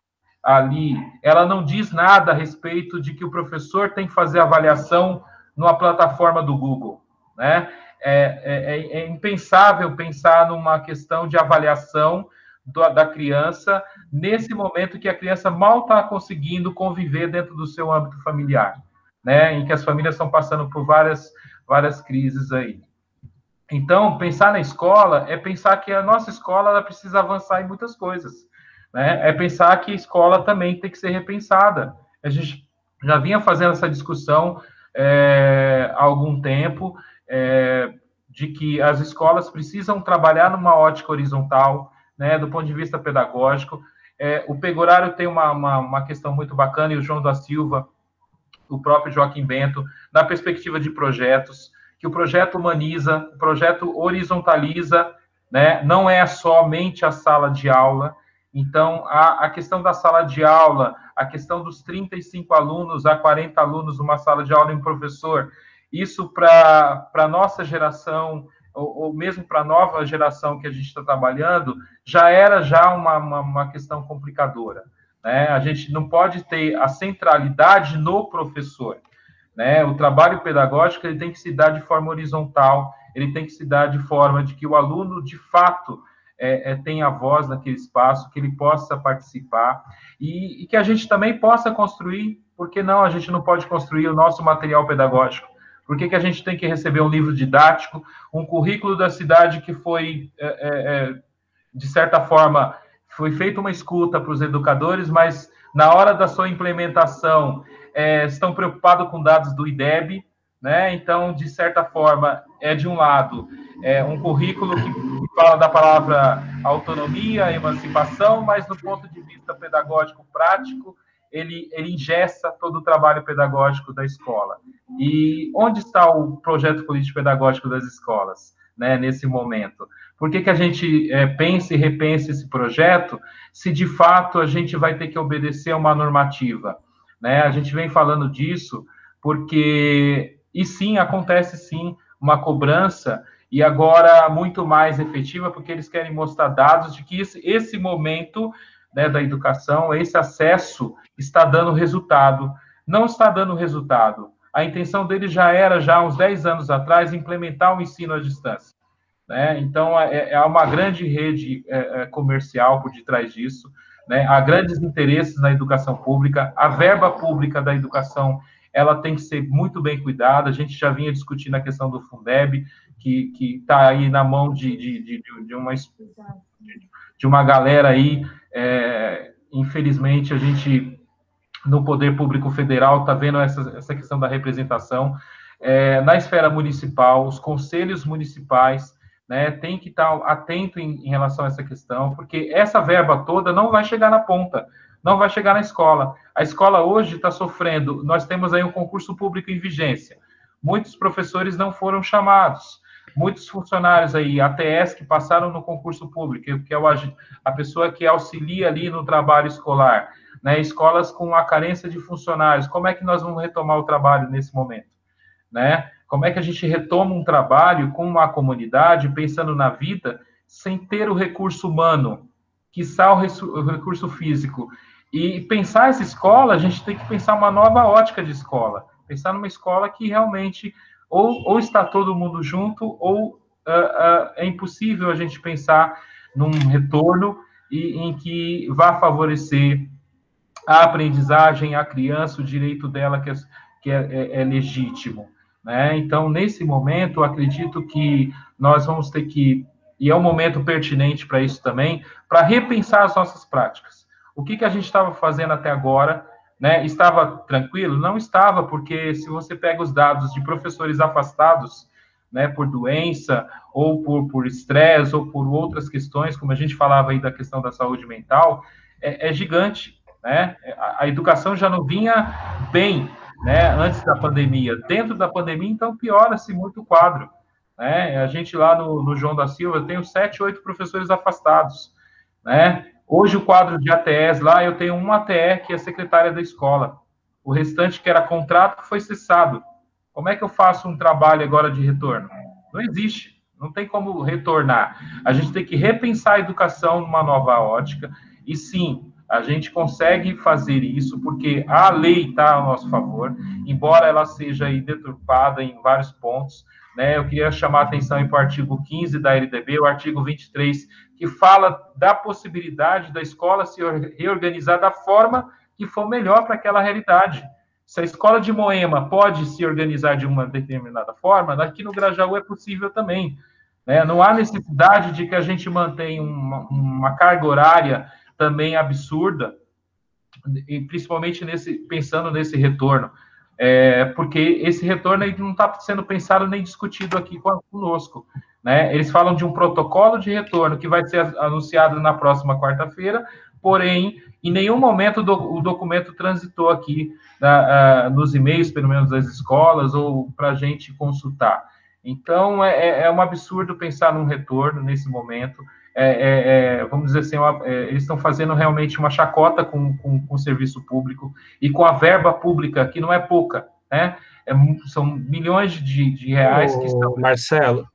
ali, ela não diz nada a respeito de que o professor tem que fazer avaliação numa plataforma do Google, né? É, é, é, é impensável pensar numa questão de avaliação do, da criança nesse momento que a criança mal está conseguindo conviver dentro do seu âmbito familiar, né? Em que as famílias estão passando por várias, várias crises aí. Então, pensar na escola é pensar que a nossa escola ela precisa avançar em muitas coisas. Né? É pensar que a escola também tem que ser repensada. A gente já vinha fazendo essa discussão é, há algum tempo é, de que as escolas precisam trabalhar numa ótica horizontal, né, do ponto de vista pedagógico. É, o Pegorário tem uma, uma, uma, questão muito bacana, e o João da Silva, o próprio Joaquim Bento, na perspectiva de projetos que o projeto humaniza, o projeto horizontaliza, né? não é somente a sala de aula, Então, a, a questão da sala de aula, a questão dos 35 alunos a 40 alunos numa sala de aula e um professor, isso para a nossa geração, ou, ou mesmo para a nova geração que a gente está trabalhando, já era já uma, uma, uma questão complicadora. Né? A gente não pode ter a centralidade no professor. Né? O trabalho pedagógico ele tem que se dar de forma horizontal, ele tem que se dar de forma de que o aluno, de fato, é, é, tenha voz naquele espaço, que ele possa participar e, e, que a gente também possa construir, porque não, a gente não pode construir o nosso material pedagógico? Por que, que a gente tem que receber um livro didático, um currículo da cidade que foi, é, é, é de certa forma, foi feita uma escuta para os educadores, mas na hora da sua implementação é, estão preocupados com dados do IDEB, né? Então, de certa forma, é de um lado é um currículo que fala da palavra autonomia, emancipação, mas do ponto de vista pedagógico prático, ele, ele ingessa todo o trabalho pedagógico da escola. E onde está o projeto político pedagógico das escolas, né, nesse momento? Por que, que a gente é, pensa e repensa esse projeto, se de fato a gente vai ter que obedecer a uma normativa? Né? A gente vem falando disso porque, e sim, acontece sim uma cobrança e agora muito mais efetiva, porque eles querem mostrar dados de que esse, esse momento né, da educação, esse acesso está dando resultado. Não está dando resultado. A intenção deles já era, já uns 10 anos atrás, implementar o ensino à distância. Né? Então, é, é uma grande rede é, é comercial por detrás disso. Né? Há grandes interesses na educação pública, a verba pública da educação ela tem que ser muito bem cuidada. A gente já vinha discutindo a questão do Fundeb, que está aí na mão de, de, de, de, uma, de uma galera aí. É, infelizmente, a gente, no Poder Público Federal, está vendo essa, essa questão da representação. É, na esfera municipal, os conselhos municipais né, tem que estar atento em, em relação a essa questão, porque essa verba toda não vai chegar na ponta, não vai chegar na escola. A escola hoje está sofrendo, nós temos aí um concurso público em vigência. Muitos professores não foram chamados muitos funcionários aí, ATS, que passaram no concurso público, que é o, a pessoa que auxilia ali no trabalho escolar, né? Escolas com a carência de funcionários, como é que nós vamos retomar o trabalho nesse momento, né? Como é que a gente retoma um trabalho com uma comunidade, pensando na vida, sem ter o recurso humano, que o recurso físico? E pensar essa escola, a gente tem que pensar uma nova ótica de escola, pensar numa escola que realmente ou, ou está todo mundo junto, ou uh, uh, é impossível a gente pensar num retorno e, em que vá favorecer a aprendizagem, a criança, o direito dela que é, que é, é, é legítimo. Né? Então, nesse momento, acredito que nós vamos ter que, e é um momento pertinente para isso também, para repensar as nossas práticas. O que, que a gente estava fazendo até agora né, estava tranquilo? Não estava, porque se você pega os dados de professores afastados, né, por doença, ou por estresse, ou por outras questões, como a gente falava aí da questão da saúde mental, é, é gigante, né? A, a, educação já não vinha bem, né, antes da pandemia. Dentro da pandemia, então, piora-se muito o quadro, né? A gente lá no, no João da Silva tem sete, oito professores afastados, né? Hoje, o quadro de ATEs lá, eu tenho uma ATE que é secretária da escola. O restante, que era contrato, foi cessado. Como é que eu faço um trabalho agora de retorno? Não existe. Não tem como retornar. A gente tem que repensar a educação numa nova ótica. E sim, a gente consegue fazer isso porque a lei está a nosso favor, embora ela seja deturpada em vários pontos. Né? Eu queria chamar a atenção para o artigo 15 da LDB, o artigo 23, que fala da possibilidade da escola se reorganizar da forma que for melhor para aquela realidade. Se a escola de Moema pode se organizar de uma determinada forma, aqui no Grajaú é possível também. Né? Não há necessidade de que a gente mantenha uma, uma carga horária também absurda, e principalmente nesse, pensando nesse retorno. É, porque esse retorno não está sendo pensado nem discutido aqui conosco. Né? Eles falam de um protocolo de retorno que vai ser anunciado na próxima quarta-feira, porém, em nenhum momento do, o documento transitou aqui uh, nos e-mails, pelo menos das escolas, ou para a gente consultar. Então, é, é, é, um absurdo pensar num retorno nesse momento. É, é, é vamos dizer assim, uma, é, eles estão fazendo realmente uma chacota com, com, com, o serviço público e com a verba pública, que não é pouca, né? É são milhões de, de reais Ô, que estão. Marcelo,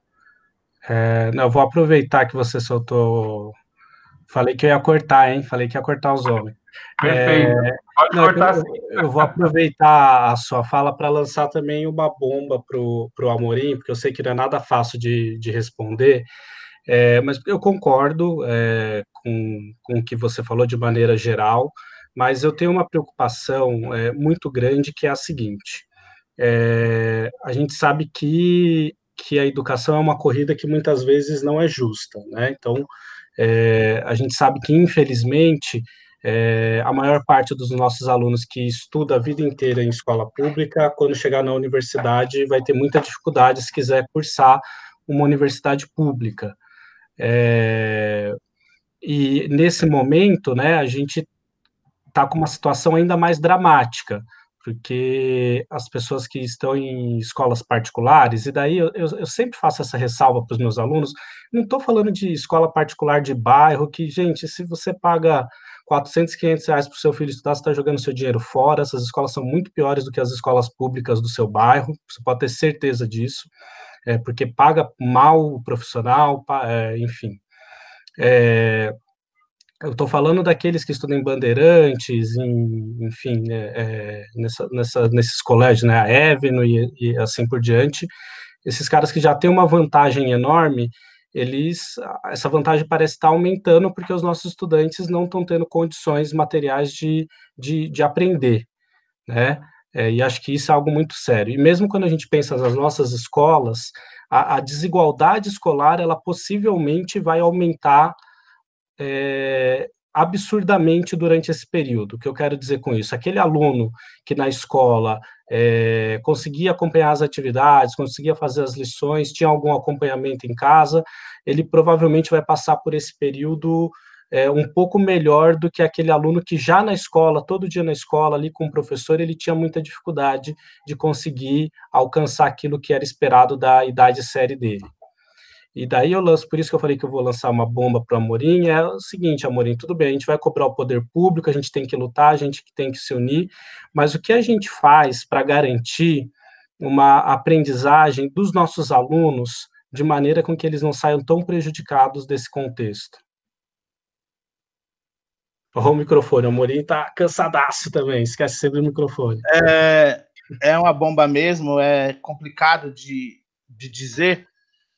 não, vou aproveitar que você soltou. Falei que eu ia cortar, hein? Falei que ia cortar os homens. Perfeito. É, Pode não, cortar eu, eu, vou aproveitar a sua fala para lançar também uma bomba para o Amorim, porque eu sei que não é nada fácil de, de responder, é, mas eu concordo é, com, com o que você falou de maneira geral, mas eu tenho uma preocupação é, muito grande que é a seguinte: é, a gente sabe que, que a educação é uma corrida que muitas vezes não é justa, né? Então, é, a gente sabe que, infelizmente, é, a maior parte dos nossos alunos que estuda a vida inteira em escola pública, quando chegar na universidade, vai ter muita dificuldade se quiser cursar uma universidade pública. É, e nesse momento, né, a gente está com uma situação ainda mais dramática, porque as pessoas que estão em escolas particulares, e daí eu, eu, eu sempre faço essa ressalva para os meus alunos, não estou falando de escola particular de bairro, que, gente, se você paga 400, 500 reais para o seu filho estudar, você está jogando seu dinheiro fora, essas escolas são muito piores do que as escolas públicas do seu bairro, você pode ter certeza disso, é, porque paga mal o profissional, é, enfim. É, eu estou falando daqueles que estudam em Bandeirantes, em, enfim, é, é, nessa, nessa, nesses colégios, né, a Avenue e, e assim por diante, esses caras que já têm uma vantagem enorme, eles essa vantagem parece estar aumentando porque os nossos estudantes não estão tendo condições materiais de, de, de aprender, né? É, e acho que isso é algo muito sério. E mesmo quando a gente pensa nas nossas escolas, a, a desigualdade escolar ela possivelmente vai aumentar é, absurdamente durante esse período. O que eu quero dizer com isso? Aquele aluno que na escola é, conseguia acompanhar as atividades, conseguia fazer as lições, tinha algum acompanhamento em casa, ele provavelmente vai passar por esse período é, um pouco melhor do que aquele aluno que já na escola, todo dia na escola, ali com o professor, ele tinha muita dificuldade de conseguir alcançar aquilo que era esperado da idade série dele. E daí eu lanço, por isso que eu falei que eu vou lançar uma bomba para o Amorim, é o seguinte, Amorim, tudo bem, a gente vai cobrar o poder público, a gente tem que lutar, a gente tem que se unir, mas o que a gente faz para garantir uma aprendizagem dos nossos alunos de maneira com que eles não saiam tão prejudicados desse contexto? O microfone, o Amorim está cansadaço também, esquece sempre o microfone. É, é uma bomba mesmo, é complicado de, de dizer,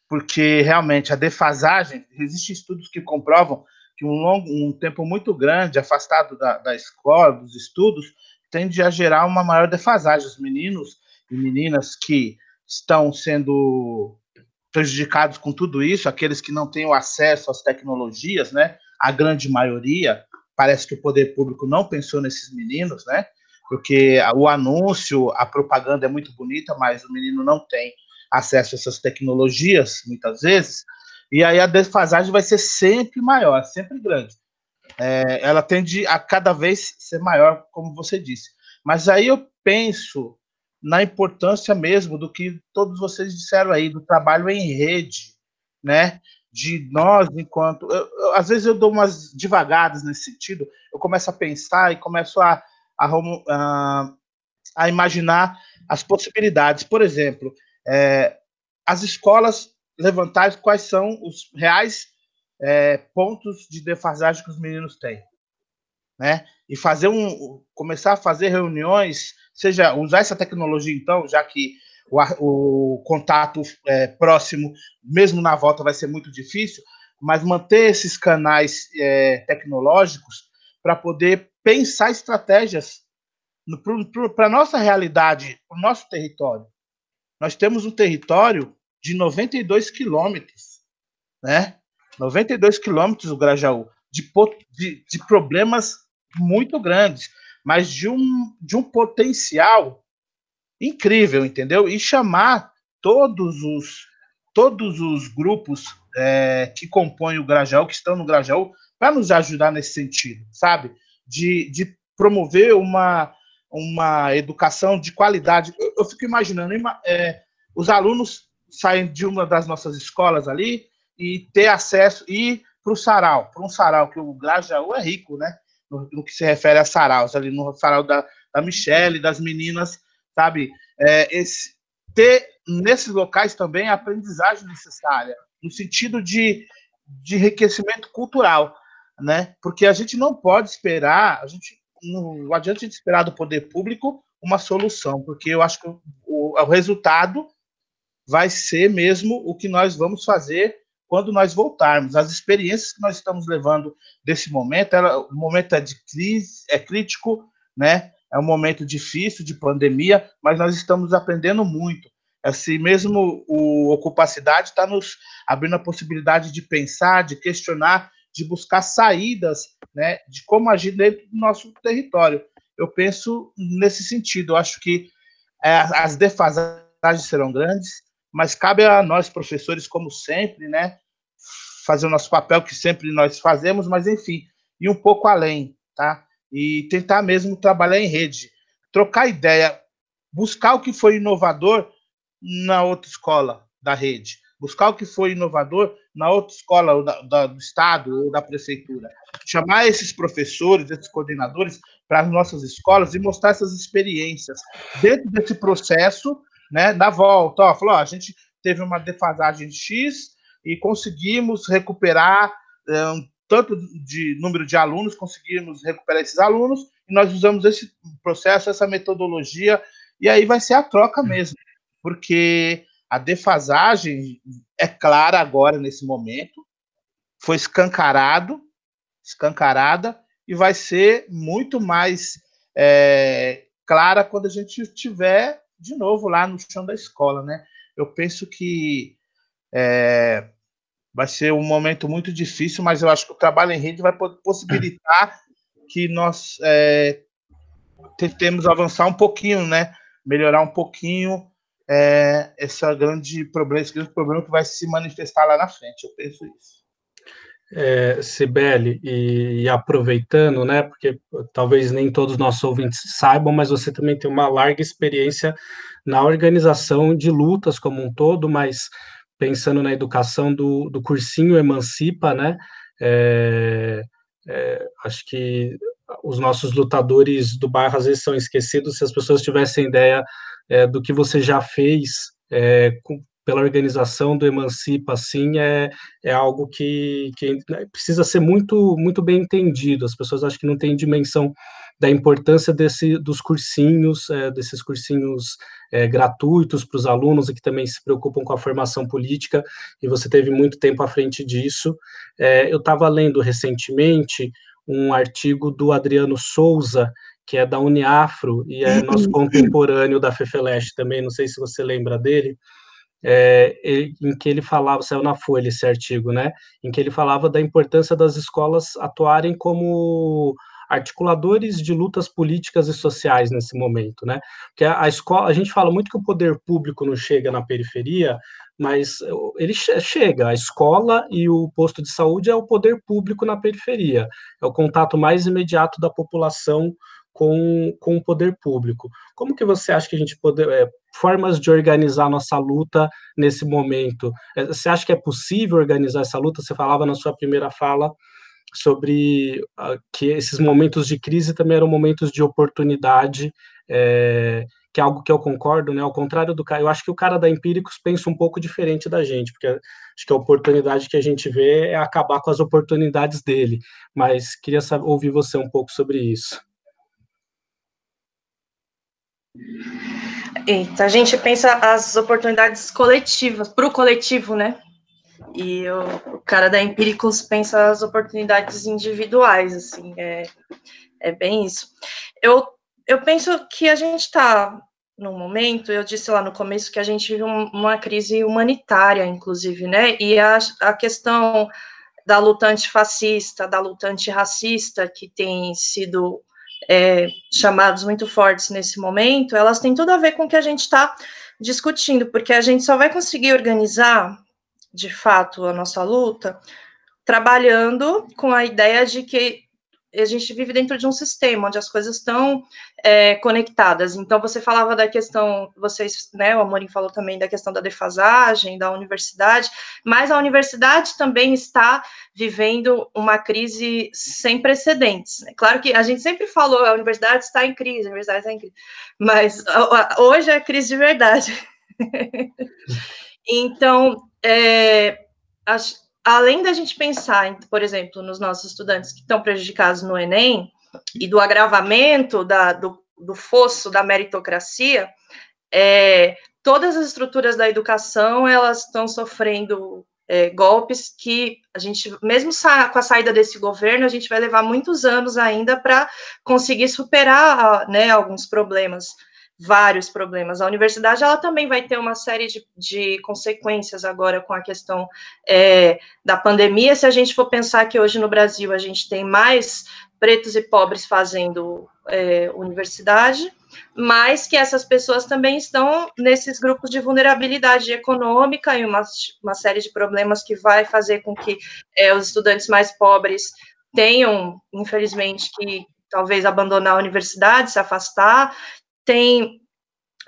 porque realmente a defasagem, existem estudos que comprovam que um, longo, um tempo muito grande, afastado da, da escola, dos estudos, tende a gerar uma maior defasagem. Os meninos e meninas que estão sendo prejudicados com tudo isso, aqueles que não têm o acesso às tecnologias, né? A grande maioria, parece que o poder público não pensou nesses meninos, né? Porque o anúncio, a propaganda é muito bonita, mas o menino não tem acesso a essas tecnologias, muitas vezes, e aí a defasagem vai ser sempre maior, sempre grande. É, ela tende a cada vez ser maior, como você disse. Mas aí eu penso na importância mesmo do que todos vocês disseram aí, do trabalho em rede, né? De nós, enquanto. Eu, eu, às vezes eu dou umas devagadas nesse sentido, eu começo a pensar e começo a, a, a, a imaginar as possibilidades. Por exemplo, é, as escolas levantar quais são os reais é, pontos de defasagem que os meninos têm, né? E fazer um, começar a fazer reuniões, seja usar essa tecnologia então, já que o, o contato é, próximo, mesmo na volta, vai ser muito difícil, mas manter esses canais é, tecnológicos para poder pensar estratégias para a nossa realidade, para o nosso território nós temos um território de 92 quilômetros, né? 92 quilômetros o Grajaú, de, de, de, problemas muito grandes, mas de um, de um potencial incrível, entendeu? E chamar todos os todos os grupos é, que compõem o Grajaú, que estão no Grajaú, para nos ajudar nesse sentido, sabe? De, de promover uma, uma educação de qualidade. Eu, eu fico imaginando, é, os alunos saem de uma das nossas escolas ali e ter acesso, ir para o sarau, para um sarau, que o Grajaú é rico, né? No, no, que se refere a saraus, ali no sarau da, da Michelle, das meninas, sabe? É, esse, ter nesses locais também a aprendizagem necessária, no sentido de, de enriquecimento cultural, né? Porque a gente não pode esperar, a gente não adianta a gente esperar do poder público uma solução, porque eu acho que o, o, resultado vai ser mesmo o que nós vamos fazer quando nós voltarmos. As experiências que nós estamos levando desse momento, ela, o momento é de crise, é crítico, né? É um momento difícil de pandemia, mas nós estamos aprendendo muito. Assim, mesmo o Ocupacidade está nos abrindo a possibilidade de pensar, de questionar, de buscar saídas, né, de como agir dentro do nosso território. Eu penso nesse sentido. Eu acho que é, as defasagens serão grandes, mas cabe a nós, professores, como sempre, né, fazer o nosso papel que sempre nós fazemos, mas enfim, ir um pouco além, tá? E tentar mesmo trabalhar em rede, trocar ideia, buscar o que foi inovador na outra escola da rede, buscar o que foi inovador na outra escola da, da, do estado ou da prefeitura, chamar esses professores, esses coordenadores para as nossas escolas e mostrar essas experiências. Dentro desse processo né, da volta. Ó, falou, ó, a gente teve uma defasagem X e conseguimos recuperar um tanto de número de alunos, conseguimos recuperar esses alunos, e nós usamos esse processo, essa metodologia, e aí vai ser a troca mesmo, porque a defasagem é clara agora nesse momento, foi escancarado, escancarada, e vai ser muito mais é, clara quando a gente estiver de novo lá no chão da escola, né? Eu penso que é, vai ser um momento muito difícil, mas eu acho que o trabalho em rede vai possibilitar que nós é, tentemos avançar um pouquinho, né? Melhorar um pouquinho é, esse grande problema, esse grande problema que vai se manifestar lá na frente. Eu penso isso. É, Sibeli, e, e, aproveitando, né, porque talvez nem todos os nossos ouvintes saibam, mas você também tem uma larga experiência na organização de lutas como um todo, mas pensando na educação do, do cursinho Emancipa, né, é, é, acho que os nossos lutadores do bairro às vezes são esquecidos. Se as pessoas tivessem ideia é, do que você já fez é, com, pela organização do Emancipa, assim, é, é algo que, que né, precisa ser muito, muito bem entendido. As pessoas acho que não têm dimensão da importância desse, dos cursinhos, é, desses cursinhos é, gratuitos para os alunos e que também se preocupam com a formação política, e você teve muito tempo à frente disso. É, eu estava lendo recentemente um artigo do Adriano Souza, que é da Uniafro e é nosso contemporâneo da FEFELESH também, não sei se você lembra dele, é, em que ele falava, saiu na Folha esse artigo, né, em que ele falava da importância das escolas atuarem como articuladores de lutas políticas e sociais nesse momento, né? Porque a, a escola, a gente fala muito que o poder público não chega na periferia, mas ele chega. A escola e o posto de saúde é o poder público na periferia, é o contato mais imediato da população com, com o poder público. Como que você acha que a gente pode, é, formas de organizar nossa luta nesse momento? É, você acha que é possível organizar essa luta? Você falava na sua primeira fala sobre uh, que esses momentos de crise também eram momentos de oportunidade, é, que é algo que eu concordo, né? Ao contrário do cara, eu acho que o cara da Empíricos pensa um pouco diferente da gente, porque acho que a oportunidade que a gente vê é acabar com as oportunidades dele. Mas queria saber, ouvir você um pouco sobre isso. Eita, a gente pensa as oportunidades coletivas, para o coletivo, né? E o, o, cara da Empíricos pensa as oportunidades individuais, assim, é, é bem isso. Eu, eu penso que a gente está num momento, eu disse lá no começo que a gente vive um, uma crise humanitária, inclusive, né? E a, a questão da luta antifascista, da luta antirracista, que tem sido é, chamados muito fortes nesse momento, elas têm tudo a ver com o que a gente está discutindo, porque a gente só vai conseguir organizar, de fato, a nossa luta trabalhando com a ideia de que a gente vive dentro de um sistema onde as coisas estão é, conectadas. Então, você falava da questão, vocês, né, o Amorim falou também da questão da defasagem, da universidade, mas a universidade também está vivendo uma crise sem precedentes. Né? Claro que a gente sempre falou, a universidade está em crise, a universidade está em crise, mas hoje é crise de verdade. então, é, acho, além da gente pensar, por exemplo, nos nossos estudantes que estão prejudicados no Enem e do agravamento da, do, do fosso da meritocracia, é, todas as estruturas da educação elas estão sofrendo é, golpes que a gente, mesmo com a saída desse governo, a gente vai levar muitos anos ainda para conseguir superar né, alguns problemas vários problemas. A universidade ela também vai ter uma série de, de consequências agora com a questão é, da pandemia. Se a gente for pensar que hoje no Brasil a gente tem mais pretos e pobres fazendo é, universidade, mas que essas pessoas também estão nesses grupos de vulnerabilidade econômica e uma, uma série de problemas que vai fazer com que é, os estudantes mais pobres tenham, infelizmente, que talvez abandonar a universidade, se afastar, tem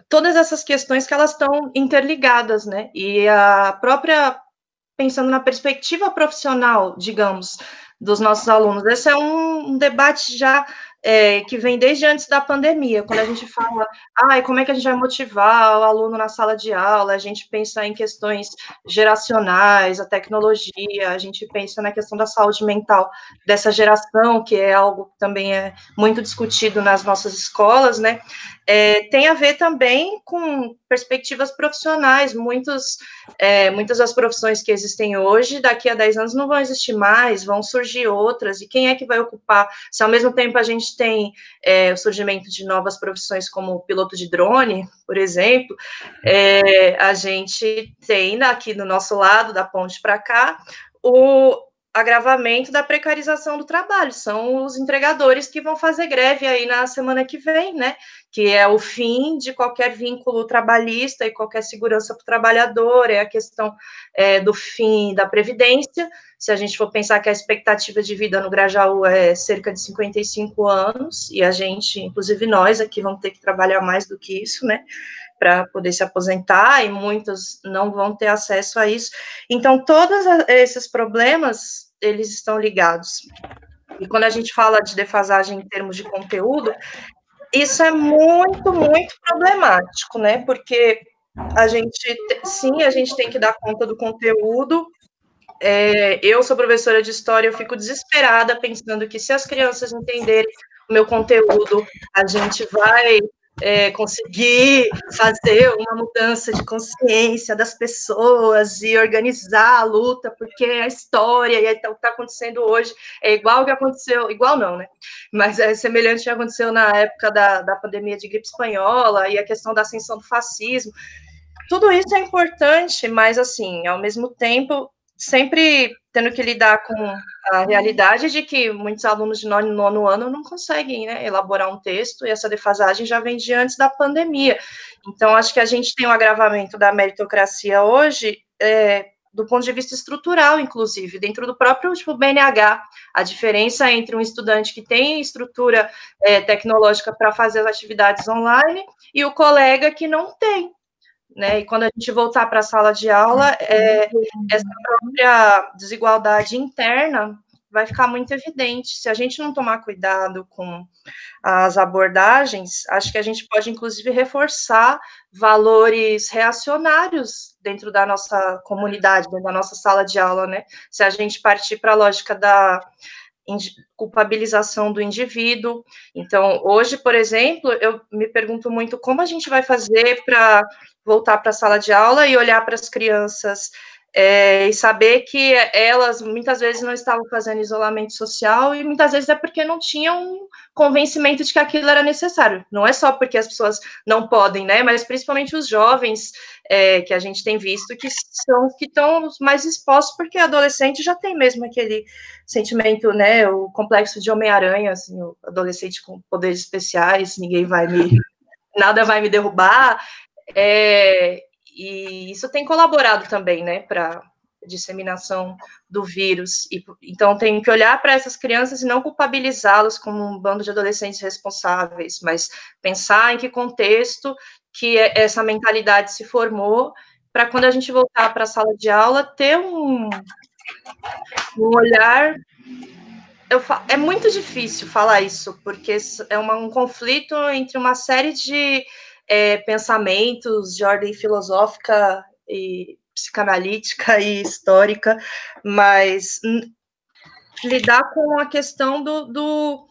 todas essas questões que elas estão interligadas, né? E a própria pensando na perspectiva profissional, digamos, dos nossos alunos. Esse é um, debate já é, que vem desde antes da pandemia, quando a gente fala, ai, como é que a gente vai motivar o aluno na sala de aula, a gente pensa em questões geracionais, a tecnologia, a gente pensa na questão da saúde mental dessa geração, que é algo que também é muito discutido nas nossas escolas, né? É, tem a ver também com perspectivas profissionais. Muitos, é, muitas das profissões que existem hoje, daqui a 10 anos não vão existir mais, vão surgir outras, e quem é que vai ocupar? Se ao mesmo tempo a gente tem é, o surgimento de novas profissões como piloto de drone, por exemplo, é, a gente tem aqui do nosso lado, da ponte para cá, o, agravamento da precarização do trabalho. São os entregadores que vão fazer greve aí na semana que vem, né? Que é o fim de qualquer vínculo trabalhista e qualquer segurança para o trabalhador, é a questão é, do fim da Previdência. Se a gente for pensar que a expectativa de vida no Grajaú é cerca de 55 anos, e a gente, inclusive nós aqui, vamos ter que trabalhar mais do que isso, né? Para poder se aposentar e muitos não vão ter acesso a isso. Então, todos esses problemas, eles estão ligados. E quando a gente fala de defasagem em termos de conteúdo, isso é muito, muito problemático, né? Porque a gente, sim, a gente tem que dar conta do conteúdo. É, eu sou professora de história, eu fico desesperada pensando que se as crianças entenderem o meu conteúdo, a gente vai é, conseguir fazer uma mudança de consciência das pessoas e organizar a luta, porque a história e o que está acontecendo hoje é igual ao que aconteceu, igual não, né? Mas é semelhante ao que aconteceu na época da, da pandemia de gripe espanhola e a questão da ascensão do fascismo. Tudo isso é importante, mas assim, ao mesmo tempo, sempre tendo que lidar com a realidade de que muitos alunos de nono, nono ano não conseguem né, elaborar um texto, e essa defasagem já vem de antes da pandemia. Então, acho que a gente tem um agravamento da meritocracia hoje, é, do ponto de vista estrutural, inclusive, dentro do próprio tipo, BNH, a diferença entre um estudante que tem estrutura é, tecnológica para fazer as atividades online e o colega que não tem né? E quando a gente voltar para a sala de aula, é, essa própria desigualdade interna vai ficar muito evidente. Se a gente não tomar cuidado com as abordagens, acho que a gente pode, inclusive, reforçar valores reacionários dentro da nossa comunidade, dentro da nossa sala de aula, né? Se a gente partir para a lógica da culpabilização do indivíduo. Então, hoje, por exemplo, eu me pergunto muito como a gente vai fazer para voltar para a sala de aula e olhar para as crianças é, e saber que elas muitas vezes não estavam fazendo isolamento social e muitas vezes é porque não tinham convencimento de que aquilo era necessário. Não é só porque as pessoas não podem, né? Mas principalmente os jovens é, que a gente tem visto que são que estão mais expostos porque adolescente já tem mesmo aquele sentimento, né? O complexo de Homem-Aranha, assim, o adolescente com poderes especiais, ninguém vai me nada vai me derrubar. É, e isso tem colaborado também, né, para disseminação do vírus. E, então, tem que olhar para essas crianças e não culpabilizá-las como um bando de adolescentes responsáveis, mas pensar em que contexto que essa mentalidade se formou para quando a gente voltar para a sala de aula ter um, um olhar. Eu, é muito difícil falar isso, porque é uma, um conflito entre uma série de é, pensamentos de ordem filosófica e psicanalítica e histórica, mas lidar com a questão do, do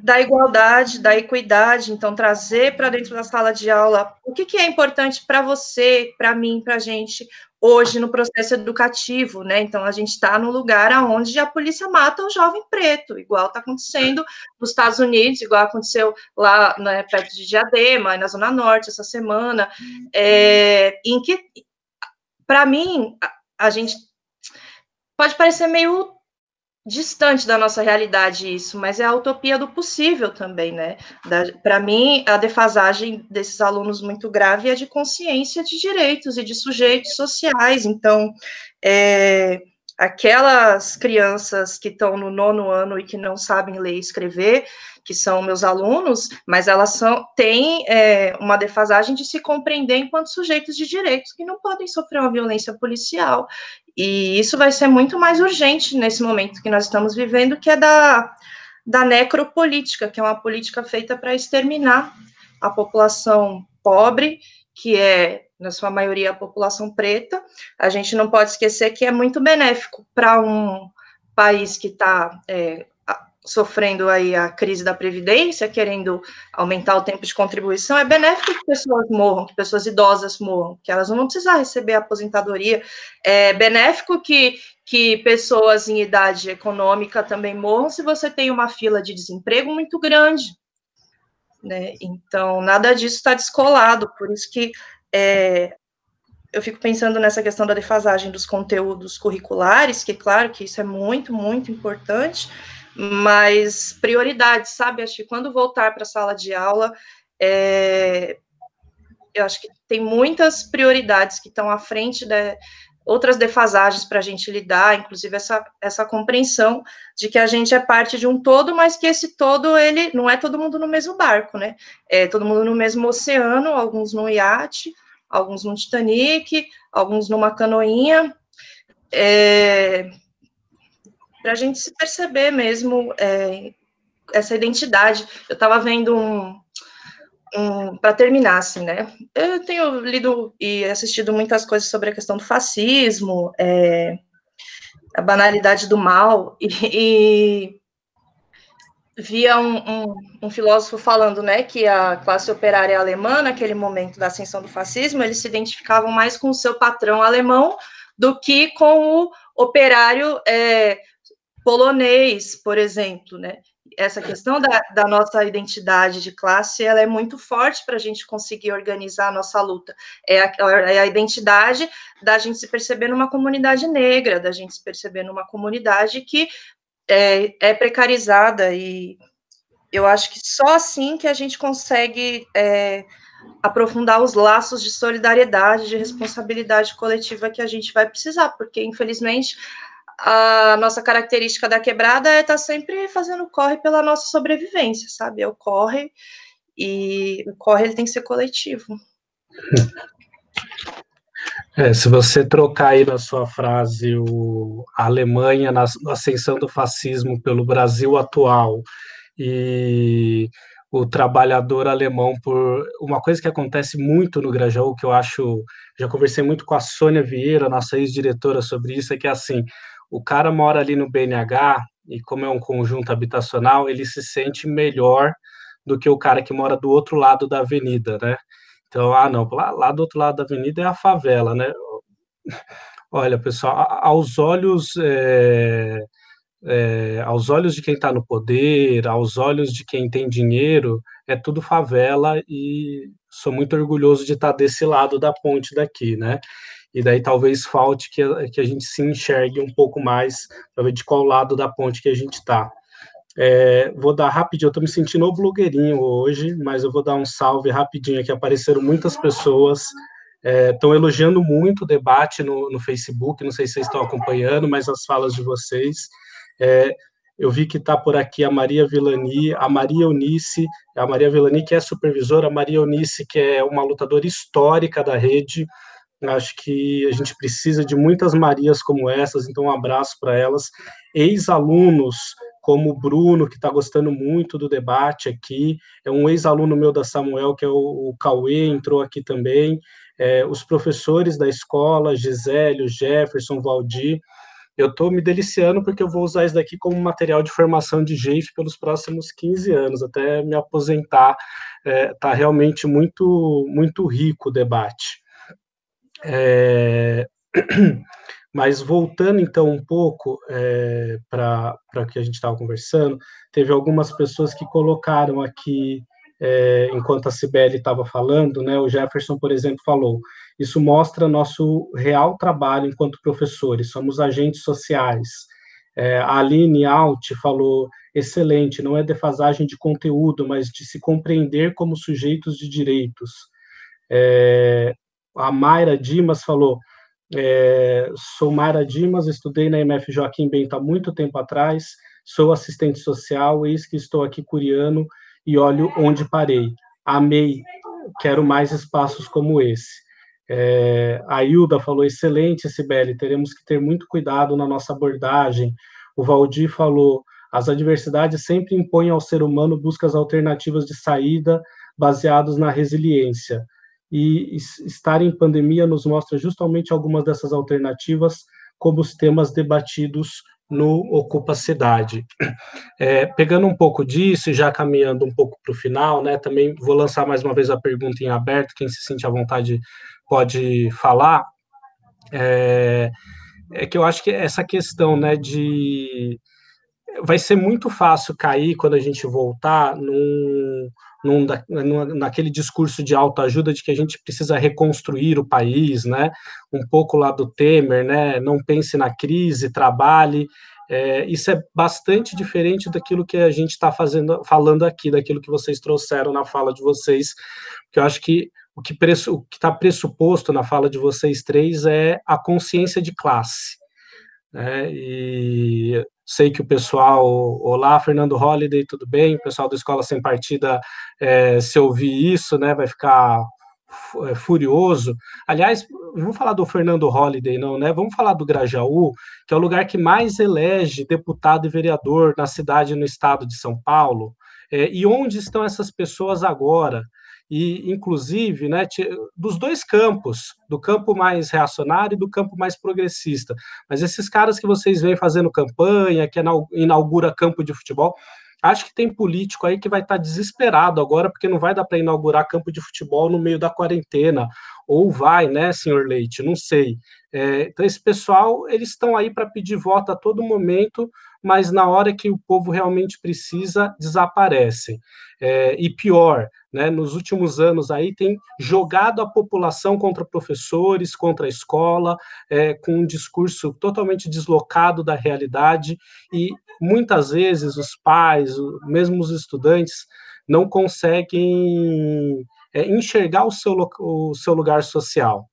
da igualdade, da equidade, então trazer para dentro da sala de aula o que, que é importante para você, para mim, para a gente hoje no processo educativo, né? Então a gente está no lugar aonde a polícia mata o jovem preto, igual está acontecendo nos Estados Unidos, igual aconteceu lá né, perto de Diadema, na Zona Norte essa semana, é, em que, para mim, a, a gente pode parecer meio distante da nossa realidade isso, mas é a utopia do possível também, né? Para mim, a defasagem desses alunos muito grave é de consciência de direitos e de sujeitos sociais. Então, é, aquelas crianças que estão no nono ano e que não sabem ler e escrever, que são meus alunos, mas elas são, têm é, uma defasagem de se compreender enquanto sujeitos de direitos que não podem sofrer uma violência policial e isso vai ser muito mais urgente nesse momento que nós estamos vivendo, que é da, da necropolítica, que é uma política feita para exterminar a população pobre, que é, na sua maioria, a população preta. A gente não pode esquecer que é muito benéfico para um país que está é, sofrendo aí a crise da Previdência, querendo aumentar o tempo de contribuição, é benéfico que pessoas morram, que pessoas idosas morram, que elas não vão precisar receber aposentadoria. É benéfico que, que pessoas em idade econômica também morram se você tem uma fila de desemprego muito grande. Né? Então, nada disso está descolado, por isso que é, eu fico pensando nessa questão da defasagem dos conteúdos curriculares, que claro que isso é muito, muito importante, mas prioridades, sabe? Acho que quando voltar para a sala de aula, é, eu acho que tem muitas prioridades que estão à frente de outras defasagens para a gente lidar, inclusive essa, essa compreensão de que a gente é parte de um todo, mas que esse todo, ele não é todo mundo no mesmo barco, né? É todo mundo no mesmo oceano, alguns no iate, alguns no Titanic, alguns numa canoinha, é, para a gente se perceber mesmo é, essa identidade. Eu estava vendo um, um para terminar, assim, né? Eu tenho lido e assistido muitas coisas sobre a questão do fascismo, é, a banalidade do mal, e, e via um, um, um, filósofo falando, né, que a classe operária alemã, naquele momento da ascensão do fascismo, eles se identificavam mais com o seu patrão alemão do que com o operário é, polonês, por exemplo, né? Essa questão da, da nossa identidade de classe, ela é muito forte para a gente conseguir organizar a nossa luta. É a, é a identidade da gente se perceber numa comunidade negra, da gente se perceber numa comunidade que é, é precarizada e eu acho que só assim que a gente consegue é, aprofundar os laços de solidariedade, de responsabilidade coletiva que a gente vai precisar, porque infelizmente a nossa característica da quebrada é estar tá sempre fazendo corre pela nossa sobrevivência, sabe? É o corre, e o corre ele tem que ser coletivo. É, se você trocar aí na sua frase o, a Alemanha na, na ascensão do fascismo pelo Brasil atual e o trabalhador alemão por uma coisa que acontece muito no Grajaú, que eu acho, já conversei muito com a Sônia Vieira, nossa ex-diretora, sobre isso, é que assim, o cara mora ali no BNH e como é um conjunto habitacional, ele se sente melhor do que o cara que mora do outro lado da avenida, né? Então, ah, não, lá, lá do outro lado da avenida é a favela, né? Olha, pessoal, aos olhos é, é, aos olhos de quem está no poder, aos olhos de quem tem dinheiro, é tudo favela e sou muito orgulhoso de estar desse lado da ponte daqui, né? E daí talvez falte que, que a gente se enxergue um pouco mais para ver de qual lado da ponte que a gente está. É, vou dar rapidinho, eu estou me sentindo blogueirinho hoje, mas eu vou dar um salve rapidinho aqui, apareceram muitas pessoas Estão é, elogiando muito o debate no, no, Facebook, não sei se vocês estão acompanhando, mas as falas de vocês. É, eu vi que está por aqui a Maria Vilani, a Maria Eunice, a Maria Vilani, que é supervisora, a Maria Eunice, que é uma lutadora histórica da rede. Acho que a gente precisa de muitas Marias como essas, então um abraço para elas. Ex-alunos como o Bruno, que está gostando muito do debate aqui, é um ex-aluno meu da Samuel, que é o, o Cauê, entrou aqui também, é, os professores da escola, Gisélio, Jefferson, Valdir, eu estou me deliciando porque eu vou usar isso daqui como material de formação de GEIF pelos próximos 15 anos, até me aposentar. Está é, tá realmente muito, muito rico o debate. É... Mas voltando então um pouco é, para o que a gente estava conversando, teve algumas pessoas que colocaram aqui, é, enquanto a Cibele estava falando, né, o Jefferson, por exemplo, falou: isso mostra nosso real trabalho enquanto professores, somos agentes sociais. É, a Aline Alt falou: excelente, não é defasagem de conteúdo, mas de se compreender como sujeitos de direitos. É, a Mayra Dimas falou: é, sou Mayra Dimas, estudei na MF Joaquim Bento há muito tempo atrás, sou assistente social, eis que estou aqui curiando e olho onde parei. Amei, quero mais espaços como esse. É, a Hilda falou, excelente, Sibeli, teremos que ter muito cuidado na nossa abordagem. O Valdir falou, as adversidades sempre impõem ao ser humano buscas alternativas de saída baseados na resiliência. E estar em pandemia nos mostra justamente algumas dessas alternativas, como os temas debatidos no Ocupa Cidade. É, pegando um pouco disso e já caminhando um pouco para o final, né, também vou lançar mais uma vez a pergunta em aberto, quem se sente à vontade pode falar, é, é que eu acho que essa questão né, de vai ser muito fácil cair quando a gente voltar num, num, num, naquele discurso de autoajuda de que a gente precisa reconstruir o país, né? Um pouco lá do Temer, né? Não pense na crise, trabalhe. É, isso é bastante diferente daquilo que a gente está fazendo, falando aqui, daquilo que vocês trouxeram na fala de vocês, que eu acho que o que está pressuposto na fala de vocês três é a consciência de classe. Né? E sei que o pessoal, olá, Fernando Holliday, tudo bem? O pessoal da Escola Sem Partida, é, se ouvir isso, né, vai ficar é, furioso. Aliás, vamos falar do Fernando Holliday, não, né? Vamos falar do Grajaú, que é o lugar que mais elege deputado e vereador na cidade e no estado de São Paulo. É, e onde estão essas pessoas agora? E inclusive, né, dos dois campos, do campo mais reacionário e do campo mais progressista. Mas esses caras que vocês veem fazendo campanha, que inaugura campo de futebol, acho que tem político aí que vai estar desesperado agora, porque não vai dar para inaugurar campo de futebol no meio da quarentena, ou vai, né, senhor Leite, não sei. É, então, esse pessoal, eles estão aí para pedir voto a todo momento, mas na hora que o povo realmente precisa, desaparecem. É, e pior, né, nos últimos anos aí tem jogado a população contra professores, contra a escola, é, com um discurso totalmente deslocado da realidade e muitas vezes os pais, mesmo os estudantes, não conseguem é, enxergar o seu, o seu lugar social.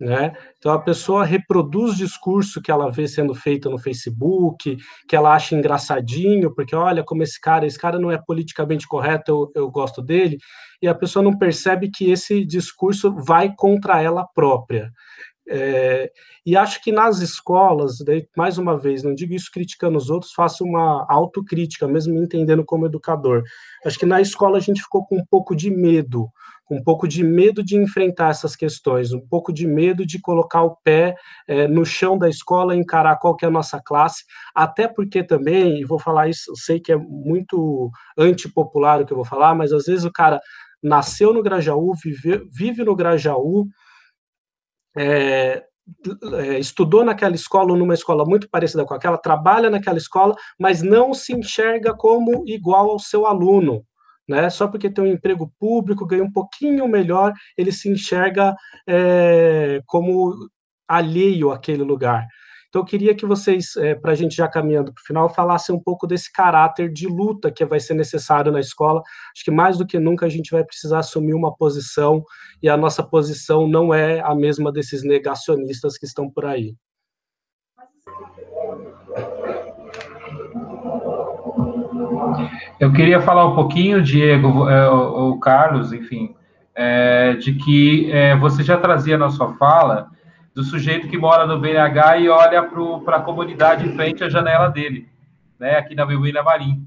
Né? Então a pessoa reproduz discurso que ela vê sendo feito no Facebook, que ela acha engraçadinho, porque olha como esse cara, esse cara não é politicamente correto, eu, eu gosto dele, e a pessoa não percebe que esse discurso vai contra ela própria. É, e acho que nas escolas, daí, mais uma vez, não digo isso criticando os outros, faço uma autocrítica, mesmo me entendendo como educador. Acho que na escola a gente ficou com um pouco de medo um pouco de medo de enfrentar essas questões, um pouco de medo de colocar o pé é, no chão da escola, encarar qual que é a nossa classe, até porque também, e vou falar isso, sei que é muito antipopular o que eu vou falar, mas às vezes o cara nasceu no Grajaú, vive, vive no Grajaú, é, estudou naquela escola ou numa escola muito parecida com aquela, trabalha naquela escola, mas não se enxerga como igual ao seu aluno né? Só porque tem um emprego público, ganha um pouquinho melhor, ele se enxerga é, como alheio àquele lugar. Então, eu queria que vocês, é, para a gente já caminhando para o final, falassem um pouco desse caráter de luta que vai ser necessário na escola. Acho que mais do que nunca a gente vai precisar assumir uma posição, e a nossa posição não é a mesma desses negacionistas que estão por aí. Eu queria falar um pouquinho, Diego, é, o, o Carlos, enfim, é, de que é, você já trazia na sua fala do sujeito que mora no BNH e olha para a comunidade em frente à janela dele, né, aqui na William Marim.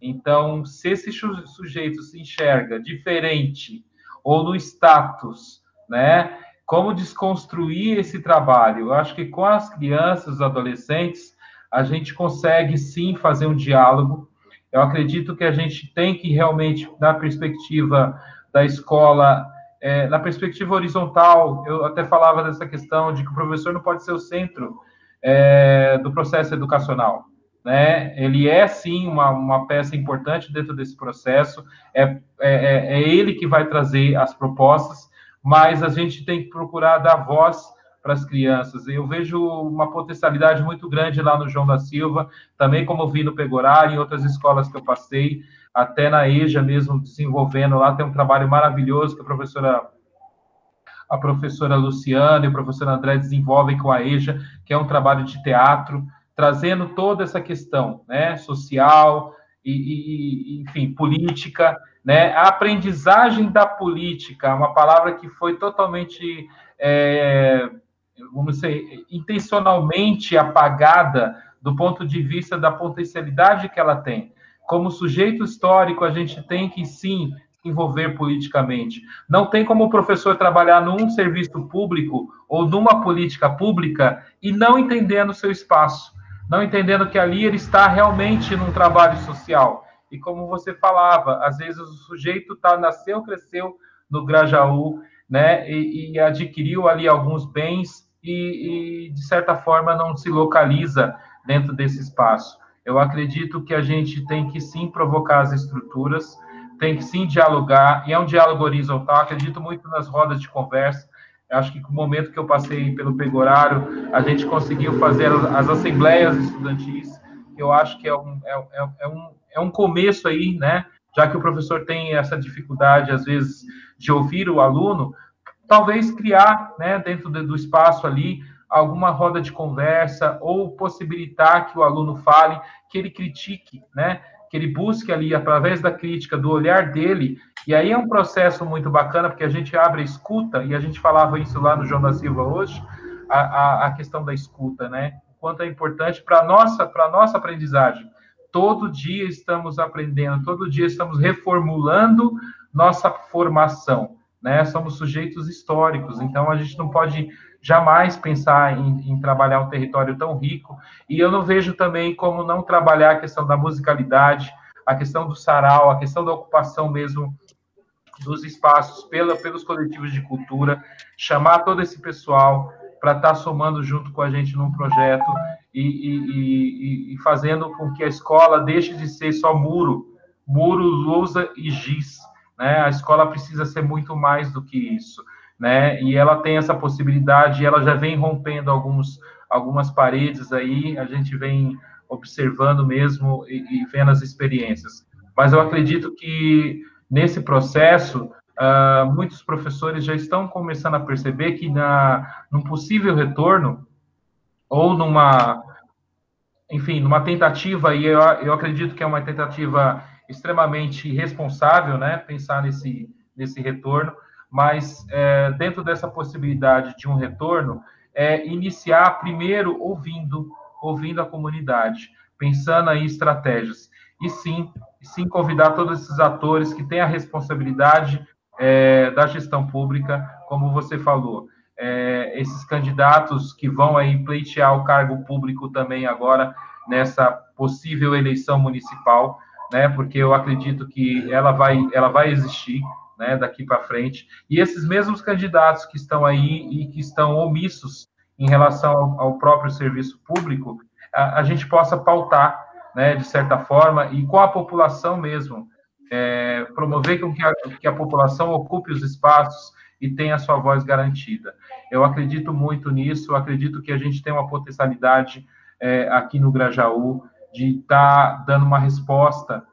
Então, se esse sujeito se enxerga diferente ou no status, né, como desconstruir esse trabalho? Eu acho que com as crianças, os adolescentes, a gente consegue sim fazer um diálogo. Eu acredito que a gente tem que realmente, na perspectiva da escola, é, na perspectiva horizontal, eu até falava dessa questão de que o professor não pode ser o centro é, do processo educacional. Né? Ele é sim uma, uma peça importante dentro desse processo, é, é, é, é ele que vai trazer as propostas, mas a gente tem que procurar dar voz para as crianças. Eu vejo uma potencialidade muito grande lá no João da Silva, também como vi no Pegorá, em outras escolas que eu passei, até na EJA mesmo desenvolvendo lá, tem um trabalho maravilhoso que a professora a professora Luciana e o professor André desenvolvem com a EJA, que é um trabalho de teatro, trazendo toda essa questão, né, social e, e enfim, política, né, a aprendizagem da política, uma palavra que foi totalmente é, vamos dizer, intencionalmente apagada do ponto de vista da potencialidade que ela tem. Como sujeito histórico, a gente tem que sim envolver politicamente. Não tem como o professor trabalhar num serviço público ou numa política pública e não entendendo o seu espaço, não entendendo que ali ele está realmente num trabalho social. E como você falava, às vezes o sujeito tá nasceu, cresceu no Grajaú, né, e, e adquiriu ali alguns bens e, e, de certa forma, não se localiza dentro desse espaço. Eu acredito que a gente tem que sim provocar as estruturas, tem que sim dialogar, e é um diálogo horizontal. Acredito muito nas rodas de conversa. Eu acho que no momento que eu passei pelo Pegorário, a gente conseguiu fazer as assembleias estudantis, que eu acho que é um, é, é, é um, é um começo aí, né? Já que o professor tem essa dificuldade, às vezes, de ouvir o aluno, talvez criar, né, dentro do espaço ali, alguma roda de conversa ou possibilitar que o aluno fale, que ele critique, né, que ele busque ali, através da crítica, do olhar dele, e aí é um processo muito bacana, porque a gente abre a escuta, e a gente falava isso lá no João da Silva hoje, a, a, a questão da escuta, né, o quanto é importante para a nossa, nossa aprendizagem. Todo dia estamos aprendendo, todo dia estamos reformulando nossa formação né? Somos sujeitos históricos, então a gente não pode jamais pensar em, em, trabalhar um território tão rico. E eu não vejo também como não trabalhar a questão da musicalidade, a questão do sarau, a questão da ocupação mesmo dos espaços pela, pelos coletivos de cultura, chamar todo esse pessoal para estar tá somando junto com a gente num projeto e, e, e, e, fazendo com que a escola deixe de ser só muro, muro, lousa e giz, né? A escola precisa ser muito mais do que isso, né? E ela tem essa possibilidade, ela já vem rompendo alguns, algumas paredes aí, a gente vem observando mesmo e, e vendo as experiências. Mas eu acredito que nesse processo, uh, muitos professores já estão começando a perceber que na, num possível retorno, ou numa, enfim, numa tentativa, e eu, eu acredito que é uma tentativa extremamente irresponsável, né, pensar nesse, nesse retorno, mas é, dentro dessa possibilidade de um retorno, é iniciar primeiro ouvindo, ouvindo a comunidade, pensando em estratégias, e sim, sim convidar todos esses atores que têm a responsabilidade é, da gestão pública, como você falou, é, esses candidatos que vão aí pleitear o cargo público também agora nessa possível eleição municipal, né? Porque eu acredito que ela vai, ela vai existir, né? Daqui para frente. E esses mesmos candidatos que estão aí e que estão omissos em relação ao, ao próprio serviço público, a, a, gente possa pautar, né? De certa forma e com a população mesmo, é, promover com que a, que a população ocupe os espaços e tenha a sua voz garantida. Eu acredito muito nisso, eu acredito que a gente tem uma potencialidade é, aqui no Grajaú de estar tá dando uma resposta,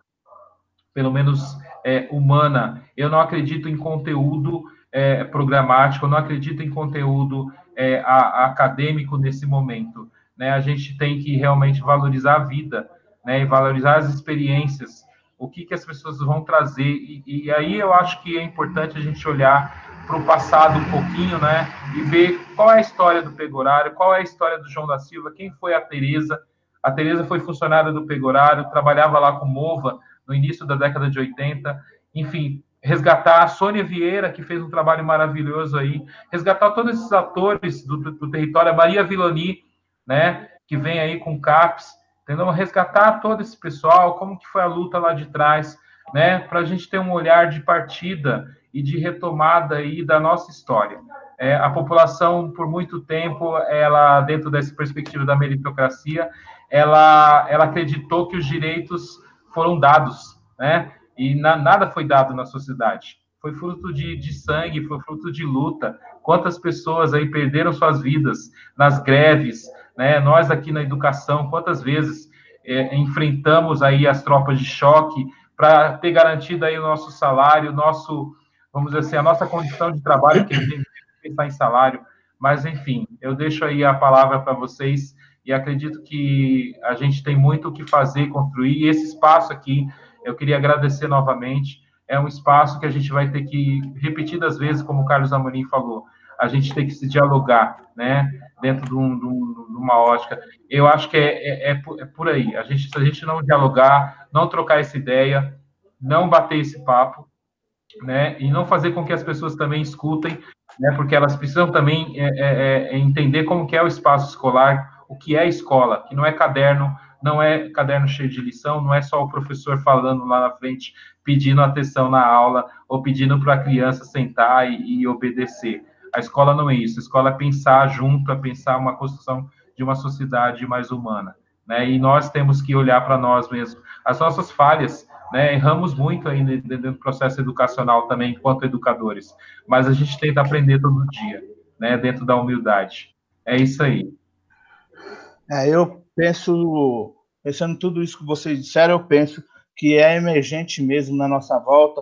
pelo menos é, humana. Eu não acredito em conteúdo é, programático, eu não acredito em conteúdo é, a, a acadêmico nesse momento. Né? A gente tem que realmente valorizar a vida né? e valorizar as experiências o que, que as pessoas vão trazer. E, e aí eu acho que é importante a gente olhar para o passado um pouquinho, né? E ver qual é a história do Pegorário, qual é a história do João da Silva, quem foi a Tereza. A Tereza foi funcionária do Pegorário, trabalhava lá com Mova no início da década de 80. Enfim, resgatar a Sônia Vieira, que fez um trabalho maravilhoso aí, resgatar todos esses atores do, do território, a Maria Vilani, né, que vem aí com CAPS, entendeu? Resgatar todo esse pessoal, como que foi a luta lá de trás, né? Para a gente ter um olhar de partida e de retomada aí da nossa história. É, a população, por muito tempo, ela, dentro dessa perspectiva da meritocracia, ela, ela acreditou que os direitos foram dados, né? E na, nada foi dado na sociedade. Foi fruto de, de sangue, foi fruto de luta. Quantas pessoas aí perderam suas vidas nas greves, né? Nós aqui na educação, quantas vezes é, enfrentamos aí as tropas de choque para ter garantido aí o nosso salário, nosso, vamos dizer assim, a nossa condição de trabalho, que a gente pensar em salário. Mas, enfim, eu deixo aí a palavra para vocês e acredito que a gente tem muito o que fazer e construir. E esse espaço aqui, eu queria agradecer novamente. É um espaço que a gente vai ter que, repetidas vezes, como o Carlos Amorim falou, a gente tem que se dialogar, né? Dentro de, um, de, um, uma ótica. Eu acho que é, é, é, por, é, por aí. A gente, se a gente não dialogar, não trocar essa ideia, não bater esse papo, né? E não fazer com que as pessoas também escutem, né? Porque elas precisam também é, é, é entender como que é o espaço escolar, o que é escola, que não é caderno, não é caderno cheio de lição, não é só o professor falando lá na frente, pedindo atenção na aula ou pedindo para a criança sentar e, e obedecer. A escola não é isso. A escola é pensar junto, é pensar uma construção de uma sociedade mais humana. Né? E nós temos que olhar para nós mesmos. As nossas falhas, né? erramos muito aí dentro do processo educacional também, enquanto educadores. Mas a gente tenta aprender todo dia, né? dentro da humildade. É isso aí. É, eu penso, pensando tudo isso que vocês disseram, eu penso que é emergente mesmo na nossa volta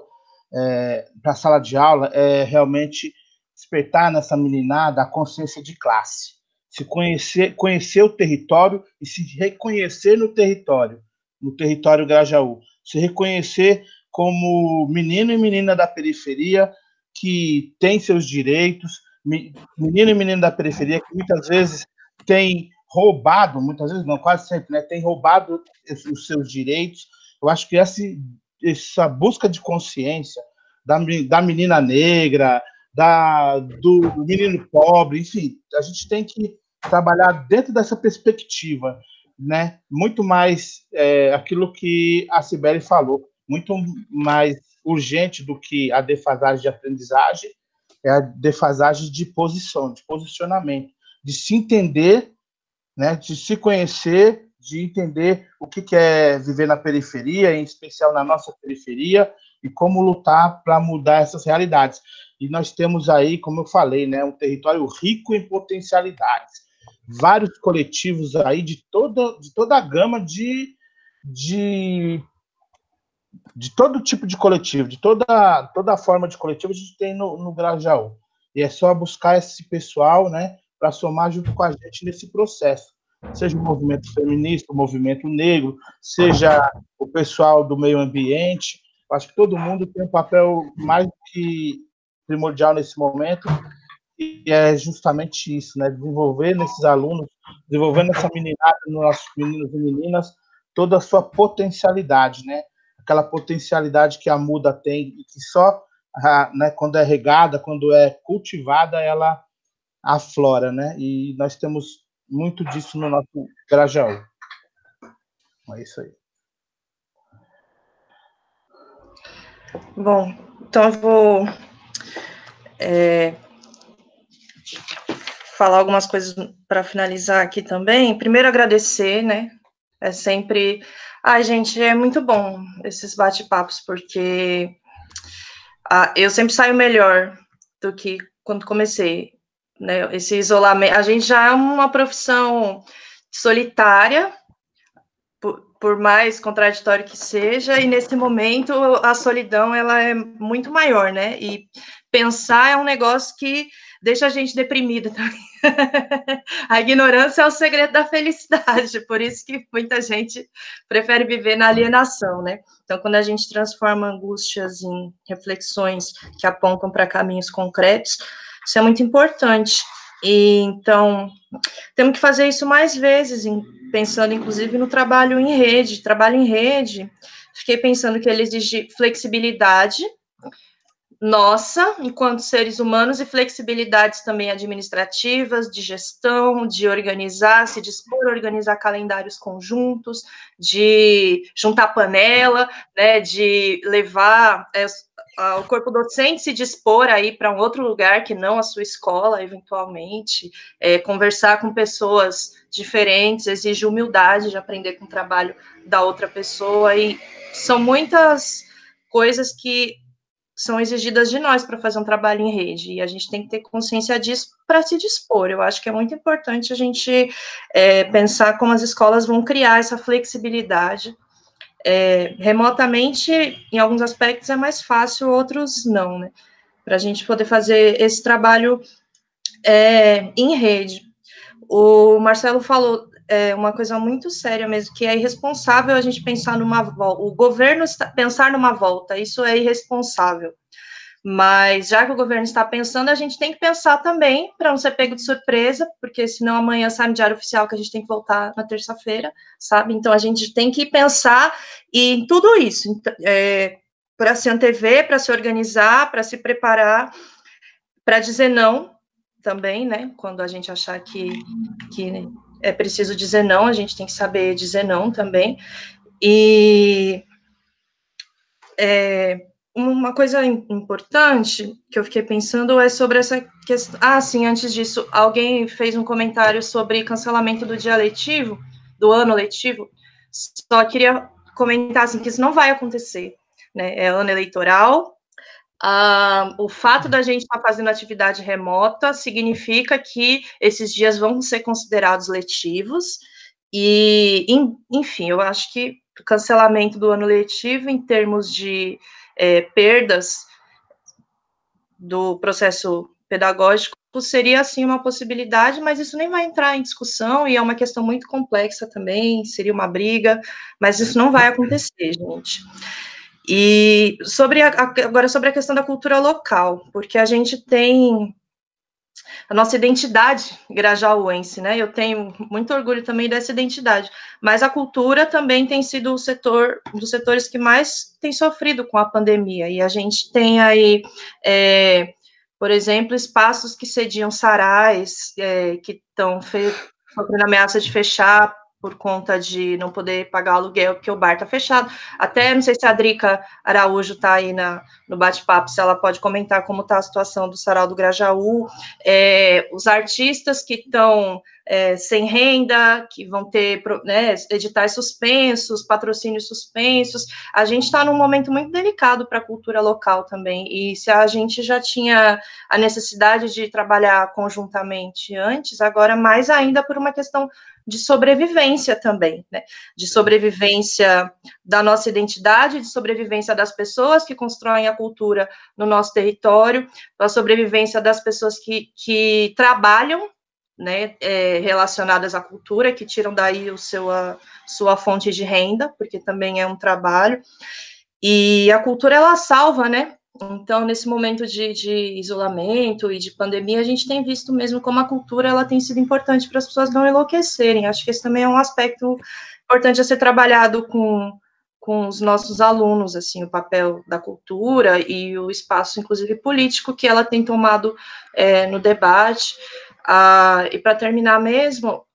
é, para a sala de aula, é realmente despertar nessa meninada a consciência de classe, se conhecer, conhecer o território e se reconhecer no território, no território Grajaú, se reconhecer como menino e menina da periferia que tem seus direitos, menino e menina da periferia que muitas vezes tem roubado, muitas vezes não, quase sempre, né, tem roubado os seus direitos. Eu acho que essa, essa busca de consciência da, da menina negra, da, do menino pobre, enfim, a gente tem que trabalhar dentro dessa perspectiva, né? Muito mais é, aquilo que a Sibeli falou, muito mais urgente do que a defasagem de aprendizagem, é a defasagem de posição, de posicionamento, de se entender, né? De se conhecer, de entender o que é viver na periferia, em especial na nossa periferia, e como lutar para mudar essas realidades. E nós temos aí, como eu falei, né, um território rico em potencialidades. Vários coletivos aí de toda, de toda a gama de, de, de todo tipo de coletivo, de toda, toda forma de coletivo a gente tem no, no Grajaú. E é só buscar esse pessoal né, para somar junto com a gente nesse processo. Seja o movimento feminista, o movimento negro, seja o pessoal do meio ambiente. Acho que todo mundo tem um papel mais que primordial nesse momento, e é justamente isso, né? Desenvolver nesses alunos, desenvolver nessa meninada, nos nossos meninos e meninas, toda a sua potencialidade, né? Aquela potencialidade que a muda tem e que só, né, quando é regada, quando é cultivada, ela aflora, né? E nós temos muito disso no nosso Grajaú. É isso aí. Bom, então eu vou é, falar algumas coisas para finalizar aqui também. Primeiro, agradecer, né? É sempre. Ai, gente, é muito bom esses bate-papos, porque ah, eu sempre saio melhor do que quando comecei, né? Esse isolamento, a gente já é uma profissão solitária, por, por, mais contraditório que seja, e nesse momento a solidão ela é muito maior, né? E pensar é um negócio que deixa a gente deprimido também. a ignorância é o segredo da felicidade, por isso que muita gente prefere viver na alienação, né? Então, quando a gente transforma angústias em reflexões que apontam para caminhos concretos, isso é muito importante. E então temos que fazer isso mais vezes, pensando inclusive no trabalho em rede. Trabalho em rede, fiquei pensando que ele exige flexibilidade nossa, enquanto seres humanos, e flexibilidades também administrativas, de gestão, de organizar, se dispor a organizar calendários conjuntos, de juntar panela, né, de levar é, o corpo docente se dispor a ir para um outro lugar que não a sua escola, eventualmente, é, conversar com pessoas diferentes, exige humildade de aprender com o trabalho da outra pessoa, e são muitas coisas que são exigidas de nós para fazer um trabalho em rede, e a gente tem que ter consciência disso para se dispor. Eu acho que é muito importante a gente é, pensar como as escolas vão criar essa flexibilidade. É, remotamente, em alguns aspectos, é mais fácil, outros não, né? Para a gente poder fazer esse trabalho é, em rede. O Marcelo falou é, uma coisa muito séria mesmo, que é irresponsável a gente pensar numa volta, o governo está, pensar numa volta, isso é irresponsável. Mas já que o governo está pensando, a gente tem que pensar também para não ser pego de surpresa, porque senão amanhã sai no Diário Oficial que a gente tem que voltar na terça-feira, sabe? Então a gente tem que pensar em tudo isso, é, para se antever, para se organizar, para se preparar, para dizer não também, né? Quando a gente achar que, que é preciso dizer não, a gente tem que saber dizer não também. E é, uma coisa importante que eu fiquei pensando é sobre essa questão. Ah, sim, antes disso, alguém fez um comentário sobre cancelamento do dia letivo, do ano letivo. Só queria comentar assim, que isso não vai acontecer. Né? É ano eleitoral, Uh, o fato da gente estar tá fazendo atividade remota significa que esses dias vão ser considerados letivos, e, enfim, eu acho que cancelamento do ano letivo, em termos de é, perdas do processo pedagógico, seria, assim, uma possibilidade, mas isso nem vai entrar em discussão, e é uma questão muito complexa também, seria uma briga, mas isso não vai acontecer, gente. E sobre a, agora sobre a questão da cultura local, porque a gente tem a nossa identidade grajaúense, né? Eu tenho muito orgulho também dessa identidade, mas a cultura também tem sido o setor, um dos setores que mais tem sofrido com a pandemia, e a gente tem aí, é, por exemplo, espaços que cediam sarais, é, que estão sofrendo ameaça de fechar por conta de não poder pagar aluguel, porque o bar está fechado. Até não sei se a Drica Araújo está aí na, no bate-papo, se ela pode comentar como está a situação do Sarau do Grajaú, é, os artistas que estão é, sem renda, que vão ter né, editais suspensos, patrocínios suspensos. A gente está num momento muito delicado para a cultura local também. E se a gente já tinha a necessidade de trabalhar conjuntamente antes, agora mais ainda por uma questão de sobrevivência também, né? De sobrevivência da nossa identidade, de sobrevivência das pessoas que constroem a cultura no nosso território, da sobrevivência das pessoas que, que trabalham né, é, relacionadas à cultura, que tiram daí o seu, a, sua fonte de renda, porque também é um trabalho. E a cultura, ela salva, né? Então, nesse momento de, de, isolamento e de pandemia, a gente tem visto mesmo como a cultura ela tem sido importante para as pessoas não enlouquecerem. Acho que esse também é um aspecto importante a ser trabalhado com, com os nossos alunos, assim, o papel da cultura e o espaço, inclusive, político que ela tem tomado é, no debate. Ah, e para terminar mesmo,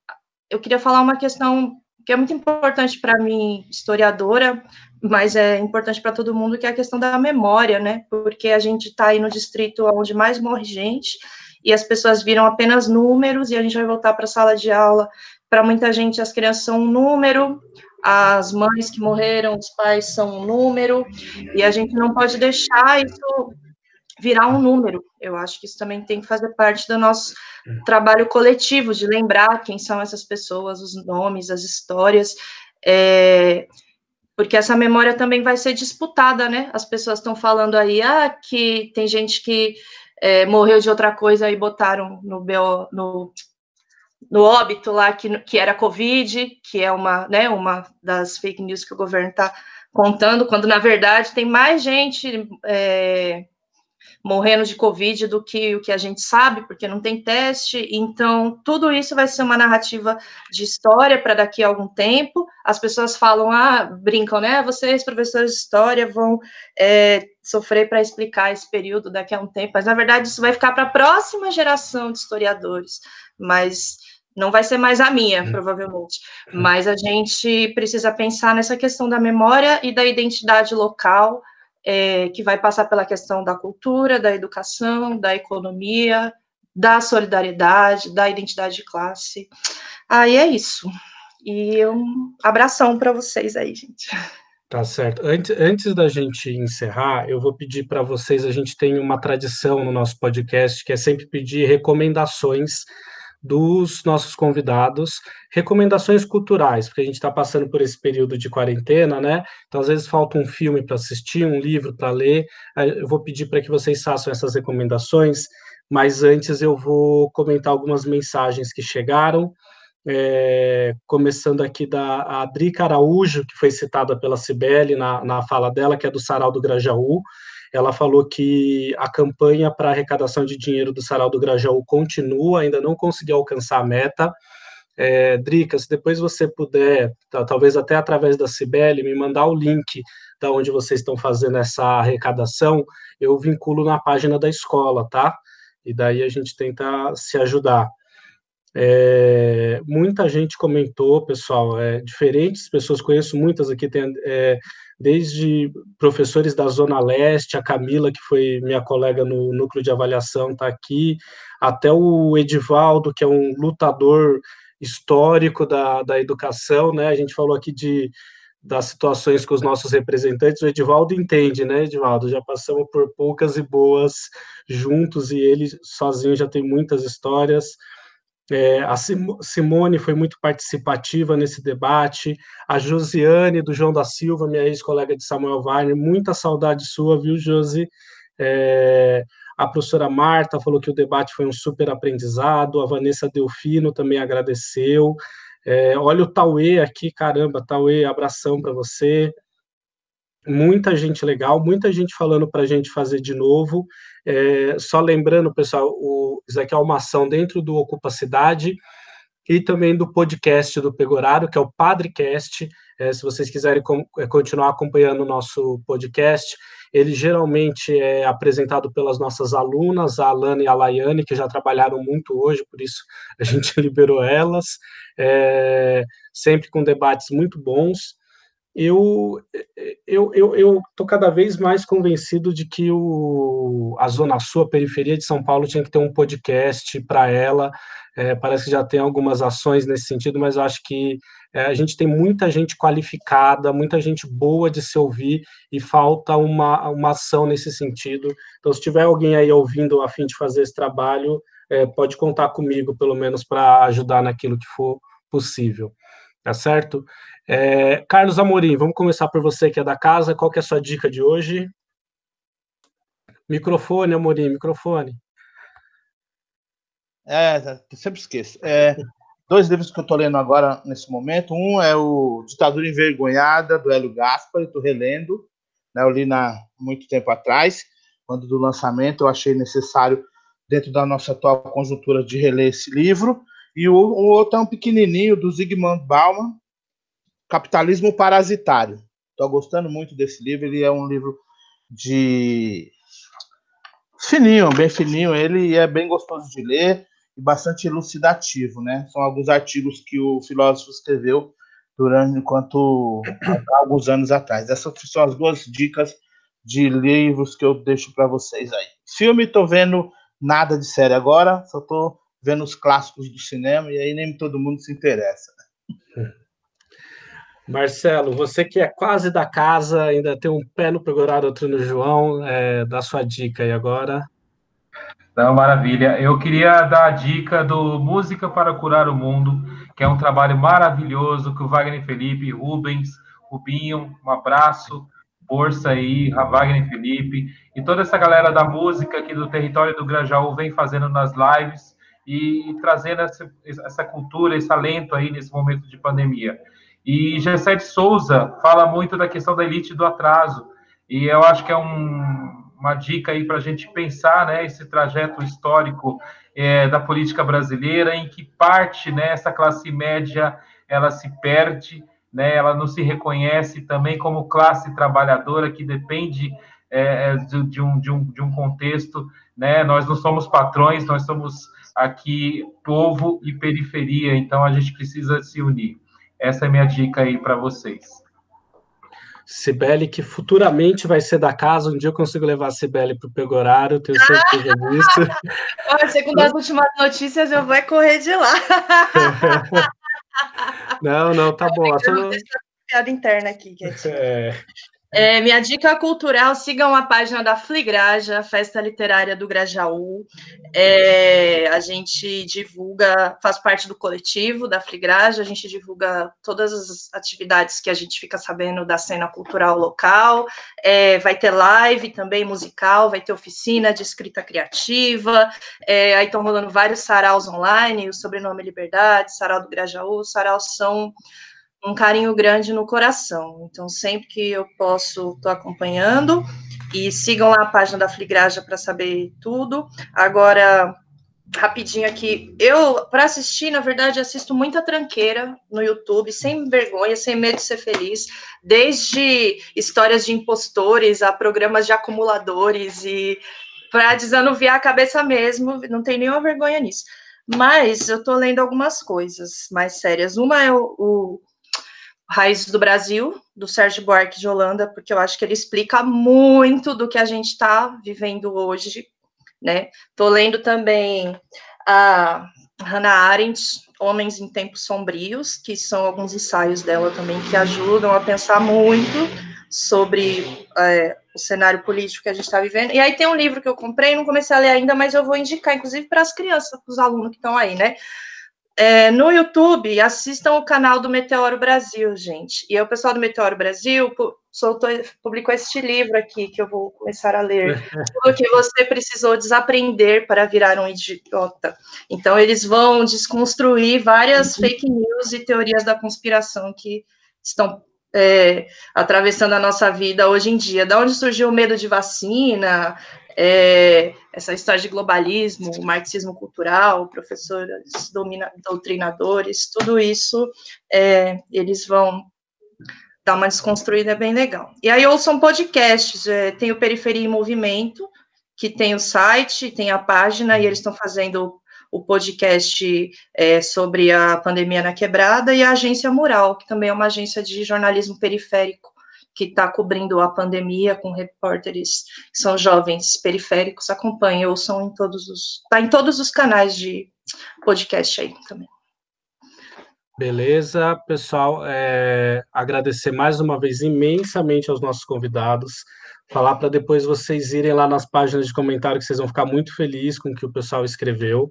eu queria falar uma questão que é muito importante para mim, historiadora, mas é importante para todo mundo, que é a questão da memória, né? Porque a gente está aí no distrito onde mais morre gente, e as pessoas viram apenas números, e a gente vai voltar para a sala de aula. Para muita gente, as crianças são um número, as mães que morreram, os pais são um número, e a gente não pode deixar isso virar um número. Eu acho que isso também tem que fazer parte do nosso trabalho coletivo, de lembrar quem são essas pessoas, os nomes, as histórias, é, porque essa memória também vai ser disputada, né? As pessoas estão falando aí, ah, que tem gente que é, morreu de outra coisa e botaram no, BO, no, no óbito lá que, que era Covid, que é uma, né, uma das fake news que o governo está contando, quando na verdade tem mais gente é, morrendo de Covid do que o que a gente sabe, porque não tem teste. Então, tudo isso vai ser uma narrativa de história para daqui a algum tempo. As pessoas falam, ah, brincam, né? Vocês, professores de história, vão é, sofrer para explicar esse período daqui a um tempo. Mas, na verdade, isso vai ficar para a próxima geração de historiadores. Mas não vai ser mais a minha, provavelmente. Mas a gente precisa pensar nessa questão da memória e da identidade local é, que vai passar pela questão da cultura, da educação, da economia, da solidariedade, da identidade de classe. Aí é isso. E um abração para vocês aí, gente. Tá certo. Antes, antes da gente encerrar, eu vou pedir para vocês, a gente tem uma tradição no nosso podcast que é sempre pedir recomendações dos nossos convidados, recomendações culturais, porque a gente está passando por esse período de quarentena, né? Então, às vezes, falta um filme para assistir, um livro para ler. Eu vou pedir para que vocês façam essas recomendações, mas antes eu vou comentar algumas mensagens que chegaram. É, começando aqui da Adrica Araújo, que foi citada pela Cibele na, na fala dela, que é do Sarau do Grajaú. Ela falou que a campanha para arrecadação de dinheiro do Sarau do Grajaú continua, ainda não conseguiu alcançar a meta. É, Drica, se depois você puder, talvez até através da Cibele, me mandar o link da onde vocês estão fazendo essa arrecadação, eu vinculo na página da escola, tá? E daí a gente tenta se ajudar. É, muita gente comentou, pessoal, é, diferentes pessoas, conheço muitas aqui, tem, é, desde professores da Zona Leste, a Camila, que foi minha colega no núcleo de avaliação, está aqui, até o Edivaldo, que é um lutador histórico da, da educação, né? A gente falou aqui de das situações com os nossos representantes, o Edivaldo entende, né, Edivaldo? Já passamos por poucas e boas juntos e ele sozinho já tem muitas histórias. É, a Simone foi muito participativa nesse debate, a Josiane, do João da Silva, minha ex-colega de Samuel Weiner, muita saudade sua, viu, Josi? É, a professora Marta falou que o debate foi um super aprendizado, a Vanessa Delfino também agradeceu. É, olha o Tauê aqui, caramba, Tauê, abração para você muita gente legal, muita gente falando para a gente fazer de novo. É, só lembrando, pessoal, o, isso aqui é uma ação dentro do Ocupa Cidade e também do podcast do Pegorário, que é o Padrecast. É, se vocês quiserem com, é, continuar acompanhando o nosso podcast, ele geralmente é apresentado pelas nossas alunas, a Alana e a Laiane, que já trabalharam muito hoje, por isso a gente liberou elas, é, sempre com debates muito bons eu eu eu tô cada vez mais convencido de que o, a zona sul, a periferia de São Paulo tinha que ter um podcast para ela. É, parece que já tem algumas ações nesse sentido, mas eu acho que é, a gente tem muita gente qualificada, muita gente boa de se ouvir e falta uma, uma ação nesse sentido. Então, se tiver alguém aí ouvindo a fim de fazer esse trabalho, é, pode contar comigo, pelo menos, para ajudar naquilo que for possível. Tá certo? É, Carlos Amorim, vamos começar por você que é da casa. Qual que é a sua dica de hoje? Microfone, Amorim, microfone. É, sempre esqueço. É, dois livros que eu estou lendo agora nesse momento. Um é o Ditadura Envergonhada, do Hélio Gaspar, estou relendo. Né, eu li há muito tempo atrás, quando do lançamento eu achei necessário, dentro da nossa atual conjuntura, de reler esse livro. E o, o outro é um pequenininho, do Zygmunt Bauman, Capitalismo Parasitário. Estou gostando muito desse livro. Ele é um livro de fininho, bem fininho. Ele é bem gostoso de ler e bastante elucidativo, né? São alguns artigos que o filósofo escreveu durante enquanto alguns anos atrás. Essas são as duas dicas de livros que eu deixo para vocês aí. Filme, estou vendo nada de série agora, só estou vendo os clássicos do cinema e aí nem todo mundo se interessa. Marcelo, você que é quase da casa, ainda tem um pé no Pegorado, outro no João, é, dá sua dica aí agora. Não, maravilha. Eu queria dar a dica do Música para Curar o Mundo, que é um trabalho maravilhoso que o Wagner Felipe, Rubens, Rubinho, um abraço, força aí, Wagner Felipe, e toda essa galera da música aqui do território do Grajaú vem fazendo nas lives e trazendo essa, essa cultura, esse alento aí nesse momento de pandemia. E Gessé de Souza fala muito da questão da elite do atraso, e eu acho que é um, uma dica aí para a gente pensar né, esse trajeto histórico é, da política brasileira, em que parte né, essa classe média ela se perde, né, ela não se reconhece também como classe trabalhadora que depende é, é de, de, um, de, um, de um contexto. Né, nós não somos patrões, nós somos aqui povo e periferia, então a gente precisa se unir. Essa é a minha dica aí para vocês. Cibele, que futuramente vai ser da casa, um dia eu consigo levar a Cibele para o Pegorário, tenho certeza disso. Olha, segundo as últimas notícias, eu vou correr de lá. não, não, tá bom. Só... Piada interna aqui, É. É, minha dica cultural, sigam a página da Fligraja, Festa Literária do Grajaú. É, a gente divulga, faz parte do coletivo da Fligraja, a gente divulga todas as atividades que a gente fica sabendo da cena cultural local. É, vai ter live também musical, vai ter oficina de escrita criativa. É, aí estão rolando vários saraus online, o sobrenome Liberdade, Sarau do Grajaú. Os saraus são um carinho grande no coração. Então, sempre que eu posso, estou acompanhando. E sigam lá a página da Fligraja para saber tudo. Agora, rapidinho aqui, eu, para assistir, na verdade, assisto muita tranqueira no YouTube, sem vergonha, sem medo de ser feliz, desde histórias de impostores a programas de acumuladores e para desanuviar a cabeça mesmo, não tem nenhuma vergonha nisso. Mas eu estou lendo algumas coisas mais sérias. Uma é o, o Raízes do Brasil, do Sérgio Buarque de Holanda, porque eu acho que ele explica muito do que a gente está vivendo hoje, né? Estou lendo também a Hannah Arendt, Homens em Tempos Sombrios, que são alguns ensaios dela também que ajudam a pensar muito sobre é, o cenário político que a gente está vivendo. E aí tem um livro que eu comprei, não comecei a ler ainda, mas eu vou indicar, inclusive, para as crianças, para os alunos que estão aí, né? É, no YouTube, assistam o canal do Meteoro Brasil, gente. E aí, o pessoal do Meteoro Brasil soltou, publicou este livro aqui, que eu vou começar a ler. Tudo que você precisou desaprender para virar um idiota. Então, eles vão desconstruir várias uhum. fake news e teorias da conspiração que estão é, atravessando a nossa vida hoje em dia. Da onde surgiu o medo de vacina, é, essa história de globalismo, marxismo cultural, professores domina, doutrinadores, tudo isso é, eles vão dar uma desconstruída bem legal. E aí ouçam podcasts, é, tem o Periferia em Movimento, que tem o site, tem a página, e eles estão fazendo o podcast é, sobre a pandemia na quebrada, e a Agência Mural, que também é uma agência de jornalismo periférico, que está cobrindo a pandemia com repórteres que são jovens periféricos, acompanhem, ouçam em todos os. Está em todos os canais de podcast aí também. Beleza, pessoal. É, agradecer mais uma vez imensamente aos nossos convidados. Falar para depois vocês irem lá nas páginas de comentário que vocês vão ficar muito felizes com o que o pessoal escreveu.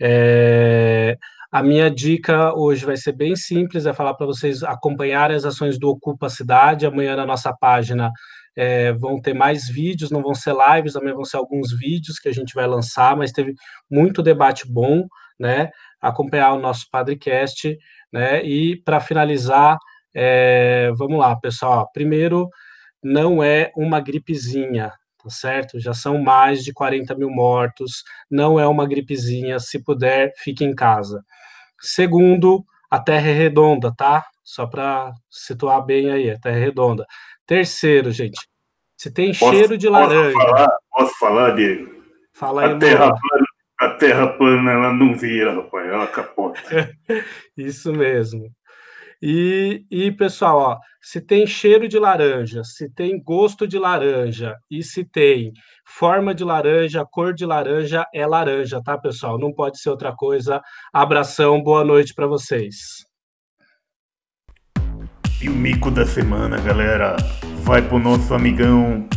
É, a minha dica hoje vai ser bem simples, é falar para vocês acompanharem as ações do Ocupa Cidade. Amanhã na nossa página é, vão ter mais vídeos, não vão ser lives, também vão ser alguns vídeos que a gente vai lançar, mas teve muito debate bom, né? Acompanhar o nosso Padrecast, né? E para finalizar, é, vamos lá, pessoal. Primeiro, não é uma gripezinha, tá certo? Já são mais de 40 mil mortos, não é uma gripezinha, se puder, fique em casa. Segundo, a Terra é redonda, tá? Só para situar bem aí, a Terra é redonda. Terceiro, gente, se tem posso, cheiro de laranja. Posso falar, posso falar Diego? Fala aí, a terra, plana, a terra plana, ela não vira, rapaz, ela capota. Isso mesmo. E, e, pessoal, ó, se tem cheiro de laranja, se tem gosto de laranja e se tem forma de laranja, cor de laranja, é laranja, tá, pessoal? Não pode ser outra coisa. Abração, boa noite para vocês. E o mico da semana, galera, vai pro nosso amigão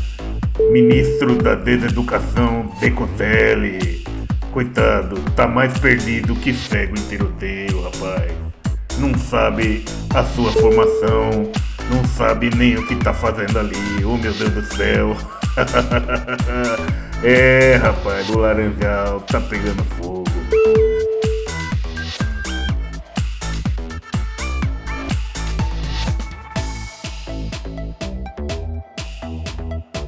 ministro da Deseducação, Decotelli. Coitado, tá mais perdido que cego em tiroteio, rapaz. Não sabe a sua formação, não sabe nem o que tá fazendo ali. Oh meu Deus do céu. é, rapaz, o laranjal tá pegando fogo.